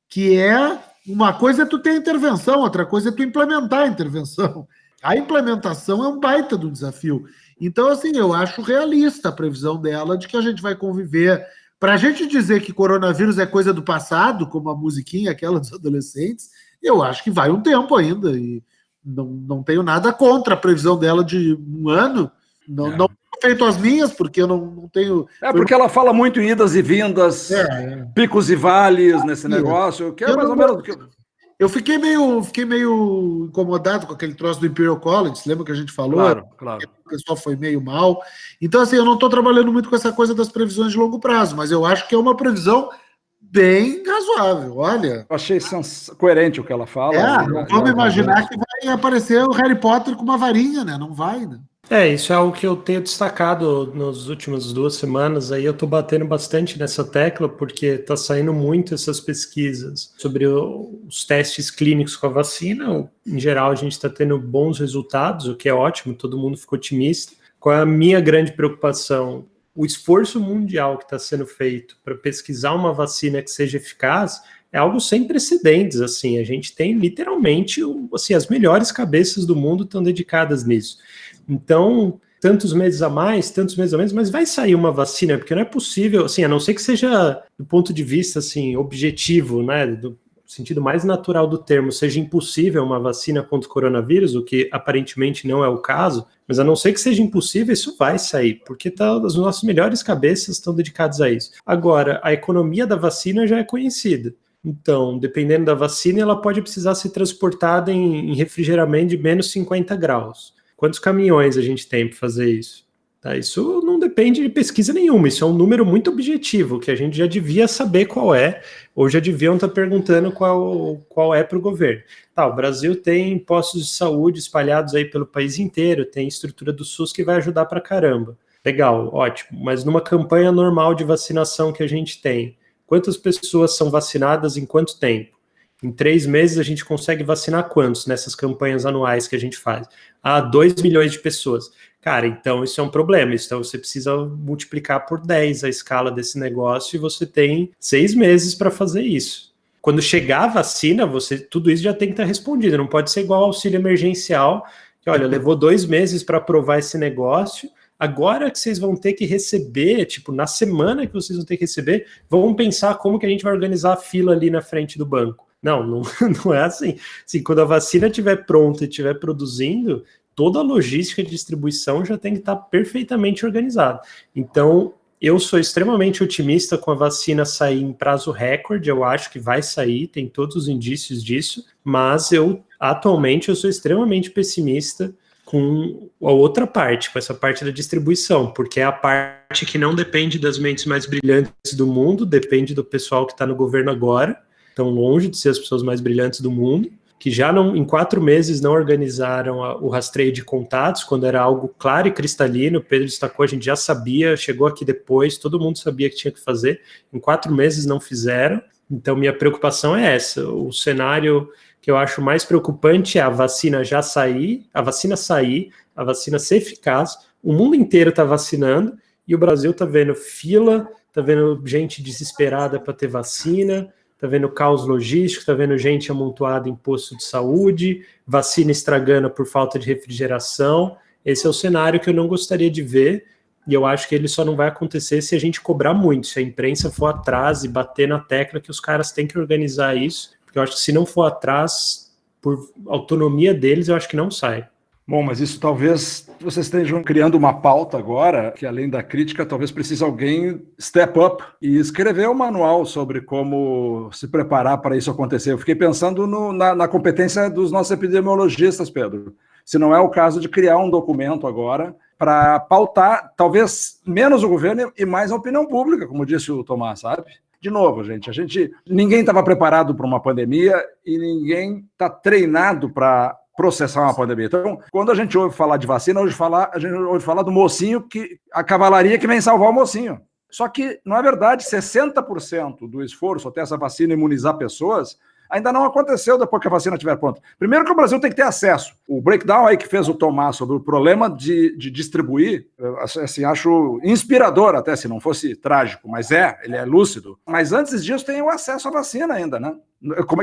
que é uma coisa é tu ter intervenção, outra coisa é tu implementar a intervenção. A implementação é um baita do desafio. Então, assim, eu acho realista a previsão dela de que a gente vai conviver. Para a gente dizer que coronavírus é coisa do passado, como a musiquinha aquela dos adolescentes, eu acho que vai um tempo ainda. E não, não tenho nada contra a previsão dela de um ano. Não, é. não feito as minhas, porque eu não, não tenho. É porque ela fala muito em idas e vindas, é, é. picos e vales nesse negócio, que é eu mais ou menos. Eu fiquei meio, fiquei meio incomodado com aquele troço do Imperial College, lembra que a gente falou? Claro, claro. O pessoal foi meio mal. Então, assim, eu não estou trabalhando muito com essa coisa das previsões de longo prazo, mas eu acho que é uma previsão bem razoável, olha. Eu achei coerente o que ela fala. É, não vamos imaginar que vai aparecer o Harry Potter com uma varinha, né? Não vai, né? É, isso é algo que eu tenho destacado nas últimas duas semanas. Aí eu estou batendo bastante nessa tecla, porque está saindo muito essas pesquisas sobre os testes clínicos com a vacina. Em geral, a gente está tendo bons resultados, o que é ótimo, todo mundo ficou otimista. Qual é a minha grande preocupação? O esforço mundial que está sendo feito para pesquisar uma vacina que seja eficaz é algo sem precedentes. Assim, a gente tem literalmente assim, as melhores cabeças do mundo estão dedicadas nisso. Então, tantos meses a mais, tantos meses a menos, mas vai sair uma vacina, porque não é possível, assim, a não ser que seja do ponto de vista assim objetivo, né, do sentido mais natural do termo, seja impossível uma vacina contra o coronavírus, o que aparentemente não é o caso, mas a não ser que seja impossível, isso vai sair, porque tá, as nossas melhores cabeças estão dedicadas a isso. Agora, a economia da vacina já é conhecida. Então, dependendo da vacina, ela pode precisar ser transportada em, em refrigeramento de menos 50 graus. Quantos caminhões a gente tem para fazer isso? Tá, isso não depende de pesquisa nenhuma, isso é um número muito objetivo, que a gente já devia saber qual é, ou já deviam estar tá perguntando qual, qual é para o governo. Tá, o Brasil tem postos de saúde espalhados aí pelo país inteiro, tem estrutura do SUS que vai ajudar para caramba. Legal, ótimo, mas numa campanha normal de vacinação que a gente tem, quantas pessoas são vacinadas em quanto tempo? Em três meses a gente consegue vacinar quantos nessas campanhas anuais que a gente faz? Ah, 2 milhões de pessoas. Cara, então isso é um problema. Então você precisa multiplicar por 10 a escala desse negócio e você tem seis meses para fazer isso. Quando chegar a vacina, você tudo isso já tem que estar respondido. Não pode ser igual ao auxílio emergencial, que olha, levou dois meses para aprovar esse negócio. Agora que vocês vão ter que receber, tipo, na semana que vocês vão ter que receber, vamos pensar como que a gente vai organizar a fila ali na frente do banco. Não, não, não é assim. assim. Quando a vacina estiver pronta e estiver produzindo, toda a logística de distribuição já tem que estar perfeitamente organizada. Então, eu sou extremamente otimista com a vacina sair em prazo recorde, eu acho que vai sair, tem todos os indícios disso, mas eu atualmente eu sou extremamente pessimista com a outra parte, com essa parte da distribuição, porque é a parte que não depende das mentes mais brilhantes do mundo, depende do pessoal que está no governo agora, estão longe de ser as pessoas mais brilhantes do mundo, que já não, em quatro meses não organizaram a, o rastreio de contatos, quando era algo claro e cristalino. Pedro destacou, a gente já sabia, chegou aqui depois, todo mundo sabia que tinha que fazer. Em quatro meses não fizeram. Então, minha preocupação é essa. O cenário que eu acho mais preocupante é a vacina já sair, a vacina sair, a vacina ser eficaz. O mundo inteiro está vacinando e o Brasil está vendo fila, está vendo gente desesperada para ter vacina, está vendo caos logístico, está vendo gente amontoada em posto de saúde, vacina estragando por falta de refrigeração. Esse é o cenário que eu não gostaria de ver, e eu acho que ele só não vai acontecer se a gente cobrar muito, se a imprensa for atrás e bater na tecla que os caras têm que organizar isso, eu acho que se não for atrás, por autonomia deles, eu acho que não sai. Bom, mas isso talvez vocês estejam criando uma pauta agora, que além da crítica, talvez precise alguém step up e escrever um manual sobre como se preparar para isso acontecer. Eu fiquei pensando no, na, na competência dos nossos epidemiologistas, Pedro. Se não é o caso de criar um documento agora para pautar, talvez menos o governo e mais a opinião pública, como disse o Tomás, sabe? De novo, gente, a gente ninguém estava preparado para uma pandemia e ninguém está treinado para processar uma pandemia. Então, quando a gente ouve falar de vacina, hoje falar, a gente ouve falar do mocinho que a cavalaria que vem salvar o mocinho. Só que não é verdade, 60% do esforço até essa vacina imunizar pessoas ainda não aconteceu depois que a vacina estiver pronta. Primeiro que o Brasil tem que ter acesso. O breakdown aí que fez o Tomás sobre o problema de, de distribuir, assim, acho inspirador até, se não fosse trágico, mas é, ele é lúcido. Mas antes disso tem o acesso à vacina ainda, né?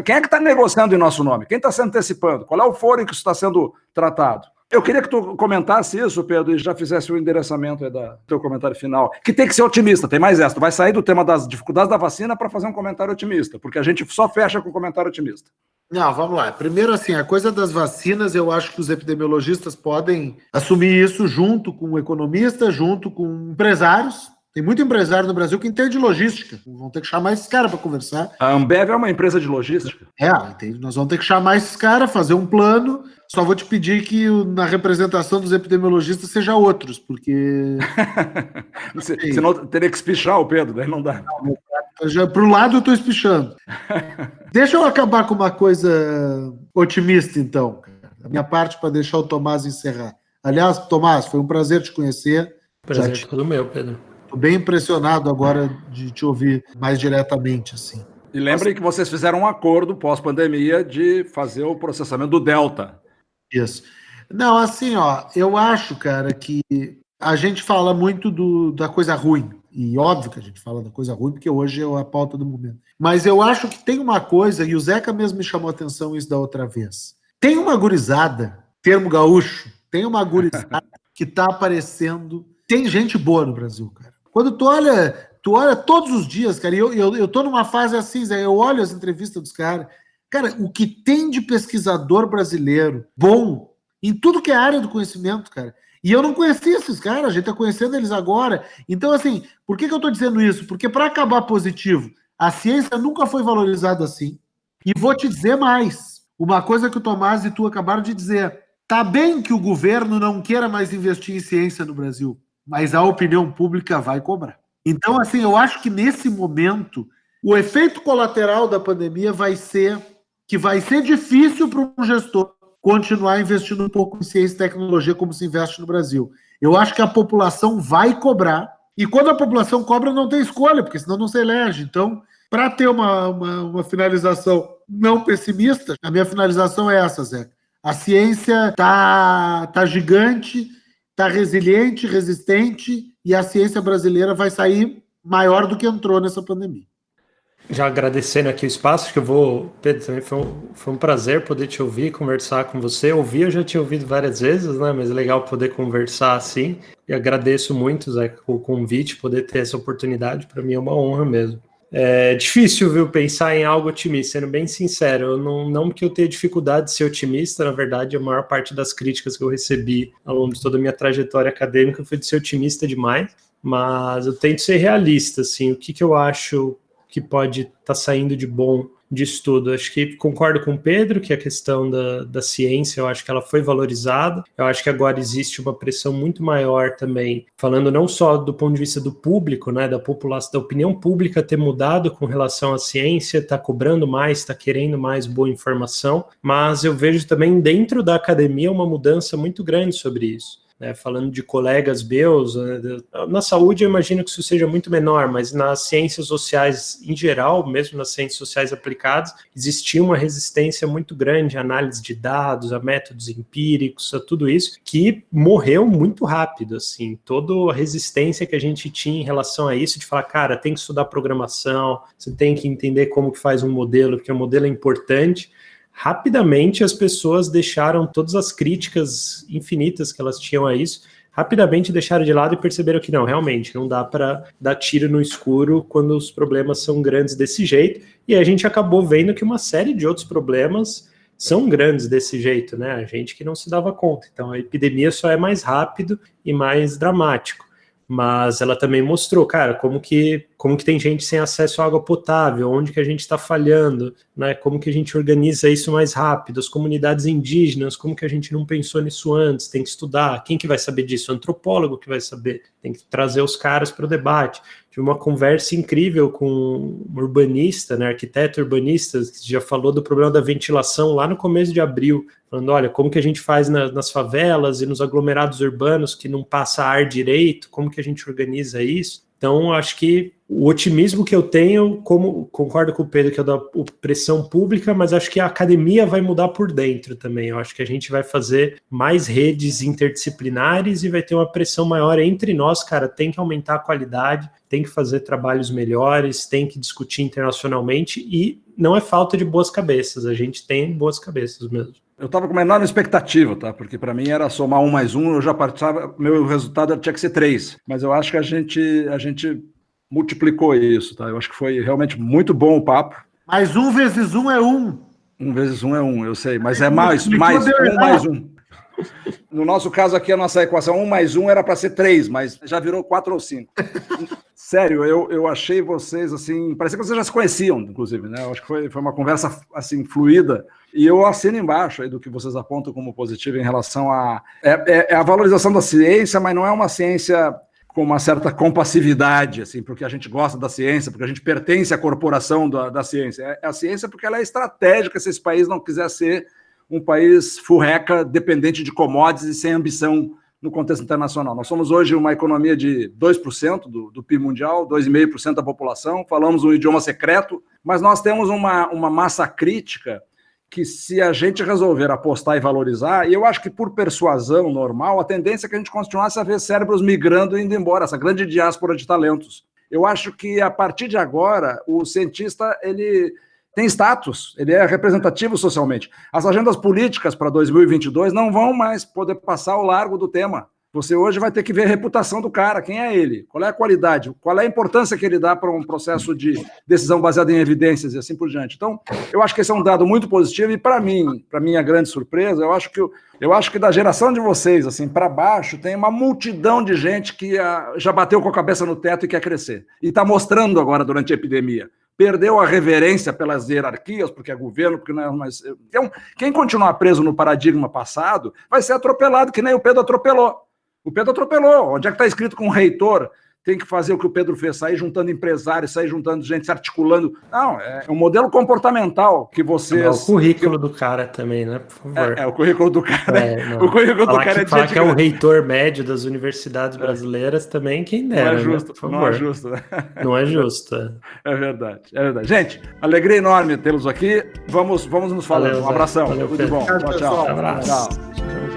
Quem é que está negociando em nosso nome? Quem está se antecipando? Qual é o foro em que isso está sendo tratado? Eu queria que tu comentasse isso, Pedro, e já fizesse o endereçamento do teu comentário final. Que tem que ser otimista, tem mais essa. Tu vai sair do tema das dificuldades da vacina para fazer um comentário otimista, porque a gente só fecha com comentário otimista. Não, vamos lá. Primeiro, assim, a coisa das vacinas, eu acho que os epidemiologistas podem assumir isso junto com economistas, junto com empresários, tem muito empresário no Brasil que entende logística. Vão ter que chamar esses caras para conversar. A Ambev é uma empresa de logística? É, entende? Nós vamos ter que chamar esses caras, fazer um plano. Só vou te pedir que na representação dos epidemiologistas seja outros, porque. você, senão teria que espichar o Pedro, daí não dá. Para o lado eu estou espichando. Deixa eu acabar com uma coisa otimista, então. A minha parte para deixar o Tomás encerrar. Aliás, Tomás, foi um prazer te conhecer. Prazer te... todo meu, Pedro. Estou bem impressionado agora de te ouvir mais diretamente, assim. E lembrem que vocês fizeram um acordo pós-pandemia de fazer o processamento do Delta. Isso. Não, assim, ó, eu acho, cara, que a gente fala muito do, da coisa ruim. E óbvio que a gente fala da coisa ruim, porque hoje é a pauta do momento. Mas eu acho que tem uma coisa, e o Zeca mesmo me chamou a atenção isso da outra vez. Tem uma gurizada, termo gaúcho, tem uma gurizada que está aparecendo. Tem gente boa no Brasil, cara. Quando tu olha, tu olha todos os dias, cara, e eu, eu, eu tô numa fase assim, Zé, eu olho as entrevistas dos caras, cara, o que tem de pesquisador brasileiro bom em tudo que é área do conhecimento, cara. E eu não conhecia esses caras, a gente tá conhecendo eles agora. Então, assim, por que, que eu tô dizendo isso? Porque para acabar positivo, a ciência nunca foi valorizada assim. E vou te dizer mais. Uma coisa que o Tomás e tu acabaram de dizer. Tá bem que o governo não queira mais investir em ciência no Brasil mas a opinião pública vai cobrar. Então, assim, eu acho que nesse momento, o efeito colateral da pandemia vai ser que vai ser difícil para um gestor continuar investindo um pouco em ciência e tecnologia como se investe no Brasil. Eu acho que a população vai cobrar, e quando a população cobra, não tem escolha, porque senão não se elege. Então, para ter uma, uma, uma, finalização não pessimista, a minha finalização é essa, Zé. A ciência está tá gigante, está resiliente, resistente e a ciência brasileira vai sair maior do que entrou nessa pandemia. Já agradecendo aqui o espaço, que eu vou, Pedro, também foi um, foi um prazer poder te ouvir, conversar com você. Ouvir eu já tinha ouvido várias vezes, né? Mas é legal poder conversar assim. E agradeço muito, Zé, o convite, poder ter essa oportunidade. Para mim é uma honra mesmo. É difícil, viu, pensar em algo otimista, sendo bem sincero. Não, não que eu tenha dificuldade de ser otimista, na verdade, a maior parte das críticas que eu recebi ao longo de toda a minha trajetória acadêmica foi de ser otimista demais, mas eu tento ser realista, assim, o que, que eu acho que pode estar tá saindo de bom de estudo. Acho que concordo com o Pedro que a questão da, da ciência, eu acho que ela foi valorizada. Eu acho que agora existe uma pressão muito maior também, falando não só do ponto de vista do público, né, da população, da opinião pública ter mudado com relação à ciência, está cobrando mais, está querendo mais boa informação, mas eu vejo também dentro da academia uma mudança muito grande sobre isso né, falando de colegas meus, né, na saúde eu imagino que isso seja muito menor, mas nas ciências sociais em geral, mesmo nas ciências sociais aplicadas, existia uma resistência muito grande à análise de dados, a métodos empíricos, a tudo isso, que morreu muito rápido, assim, toda a resistência que a gente tinha em relação a isso, de falar, cara, tem que estudar programação, você tem que entender como que faz um modelo, porque o modelo é importante, rapidamente as pessoas deixaram todas as críticas infinitas que elas tinham a isso, rapidamente deixaram de lado e perceberam que não, realmente, não dá para dar tiro no escuro quando os problemas são grandes desse jeito. E a gente acabou vendo que uma série de outros problemas são grandes desse jeito, né? A gente que não se dava conta. Então a epidemia só é mais rápido e mais dramático mas ela também mostrou, cara, como que, como que tem gente sem acesso à água potável, onde que a gente está falhando, né? Como que a gente organiza isso mais rápido, as comunidades indígenas, como que a gente não pensou nisso antes, tem que estudar, quem que vai saber disso? O antropólogo que vai saber, tem que trazer os caras para o debate. Tive uma conversa incrível com um urbanista, né, arquiteto urbanista, que já falou do problema da ventilação lá no começo de abril, falando, olha, como que a gente faz na, nas favelas e nos aglomerados urbanos que não passa ar direito, como que a gente organiza isso? Então, acho que o otimismo que eu tenho, como concordo com o Pedro que é da pressão pública, mas acho que a academia vai mudar por dentro também. Eu acho que a gente vai fazer mais redes interdisciplinares e vai ter uma pressão maior entre nós, cara. Tem que aumentar a qualidade, tem que fazer trabalhos melhores, tem que discutir internacionalmente e não é falta de boas cabeças. A gente tem boas cabeças mesmo. Eu estava com uma enorme expectativa, tá? Porque para mim era somar um mais um, eu já participava, meu resultado tinha que ser três. Mas eu acho que a gente, a gente multiplicou isso, tá? Eu acho que foi realmente muito bom o papo. Mas um vezes um é um. Um vezes um é um, eu sei, mas é mais, mais um mais um. No nosso caso aqui, a nossa equação um mais um era para ser três, mas já virou quatro ou cinco. Sério, eu, eu achei vocês assim, parecia que vocês já se conheciam, inclusive, né? Eu acho que foi, foi uma conversa assim fluida. E eu assino embaixo aí do que vocês apontam como positivo em relação a. É, é, é a valorização da ciência, mas não é uma ciência com uma certa compassividade, assim, porque a gente gosta da ciência, porque a gente pertence à corporação da, da ciência. É, é a ciência porque ela é estratégica se esse país não quiser ser um país furreca, dependente de commodities e sem ambição no contexto internacional. Nós somos hoje uma economia de 2% do, do PIB mundial, 2,5% da população, falamos um idioma secreto, mas nós temos uma, uma massa crítica que se a gente resolver apostar e valorizar, eu acho que por persuasão normal, a tendência é que a gente continuasse a ver cérebros migrando e indo embora, essa grande diáspora de talentos. Eu acho que a partir de agora, o cientista ele tem status, ele é representativo socialmente. As agendas políticas para 2022 não vão mais poder passar ao largo do tema. Você hoje vai ter que ver a reputação do cara, quem é ele, qual é a qualidade, qual é a importância que ele dá para um processo de decisão baseada em evidências e assim por diante. Então, eu acho que esse é um dado muito positivo e para mim, para minha grande surpresa, eu acho que eu acho que da geração de vocês assim para baixo tem uma multidão de gente que ah, já bateu com a cabeça no teto e quer crescer e está mostrando agora durante a epidemia perdeu a reverência pelas hierarquias, porque é governo, porque não é mais. Então, quem continuar preso no paradigma passado vai ser atropelado, que nem o Pedro atropelou. O Pedro atropelou. Onde é que está escrito com o reitor tem que fazer o que o Pedro fez, sair juntando empresários, sair juntando gente, se articulando. Não, é um modelo comportamental que vocês. É o currículo do cara também, né? Por favor. É, é o currículo do cara. É, o currículo falar do cara que, é falar que é o reitor médio das universidades é. brasileiras também, quem dera. Não é justo, né? por favor. Não é justo. Né? Não é justo. É verdade, é verdade. Gente, alegria enorme tê-los aqui. Vamos, vamos nos falando. Valeu, um abração. Valeu, Tudo Pedro. bom. Tchau, tchau. Um abraço. Tchau.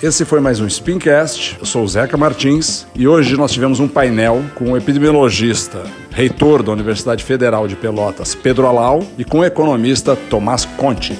Esse foi mais um Spincast. Eu sou o Zeca Martins e hoje nós tivemos um painel com o epidemiologista, reitor da Universidade Federal de Pelotas, Pedro Alau, e com o economista Tomás Conte.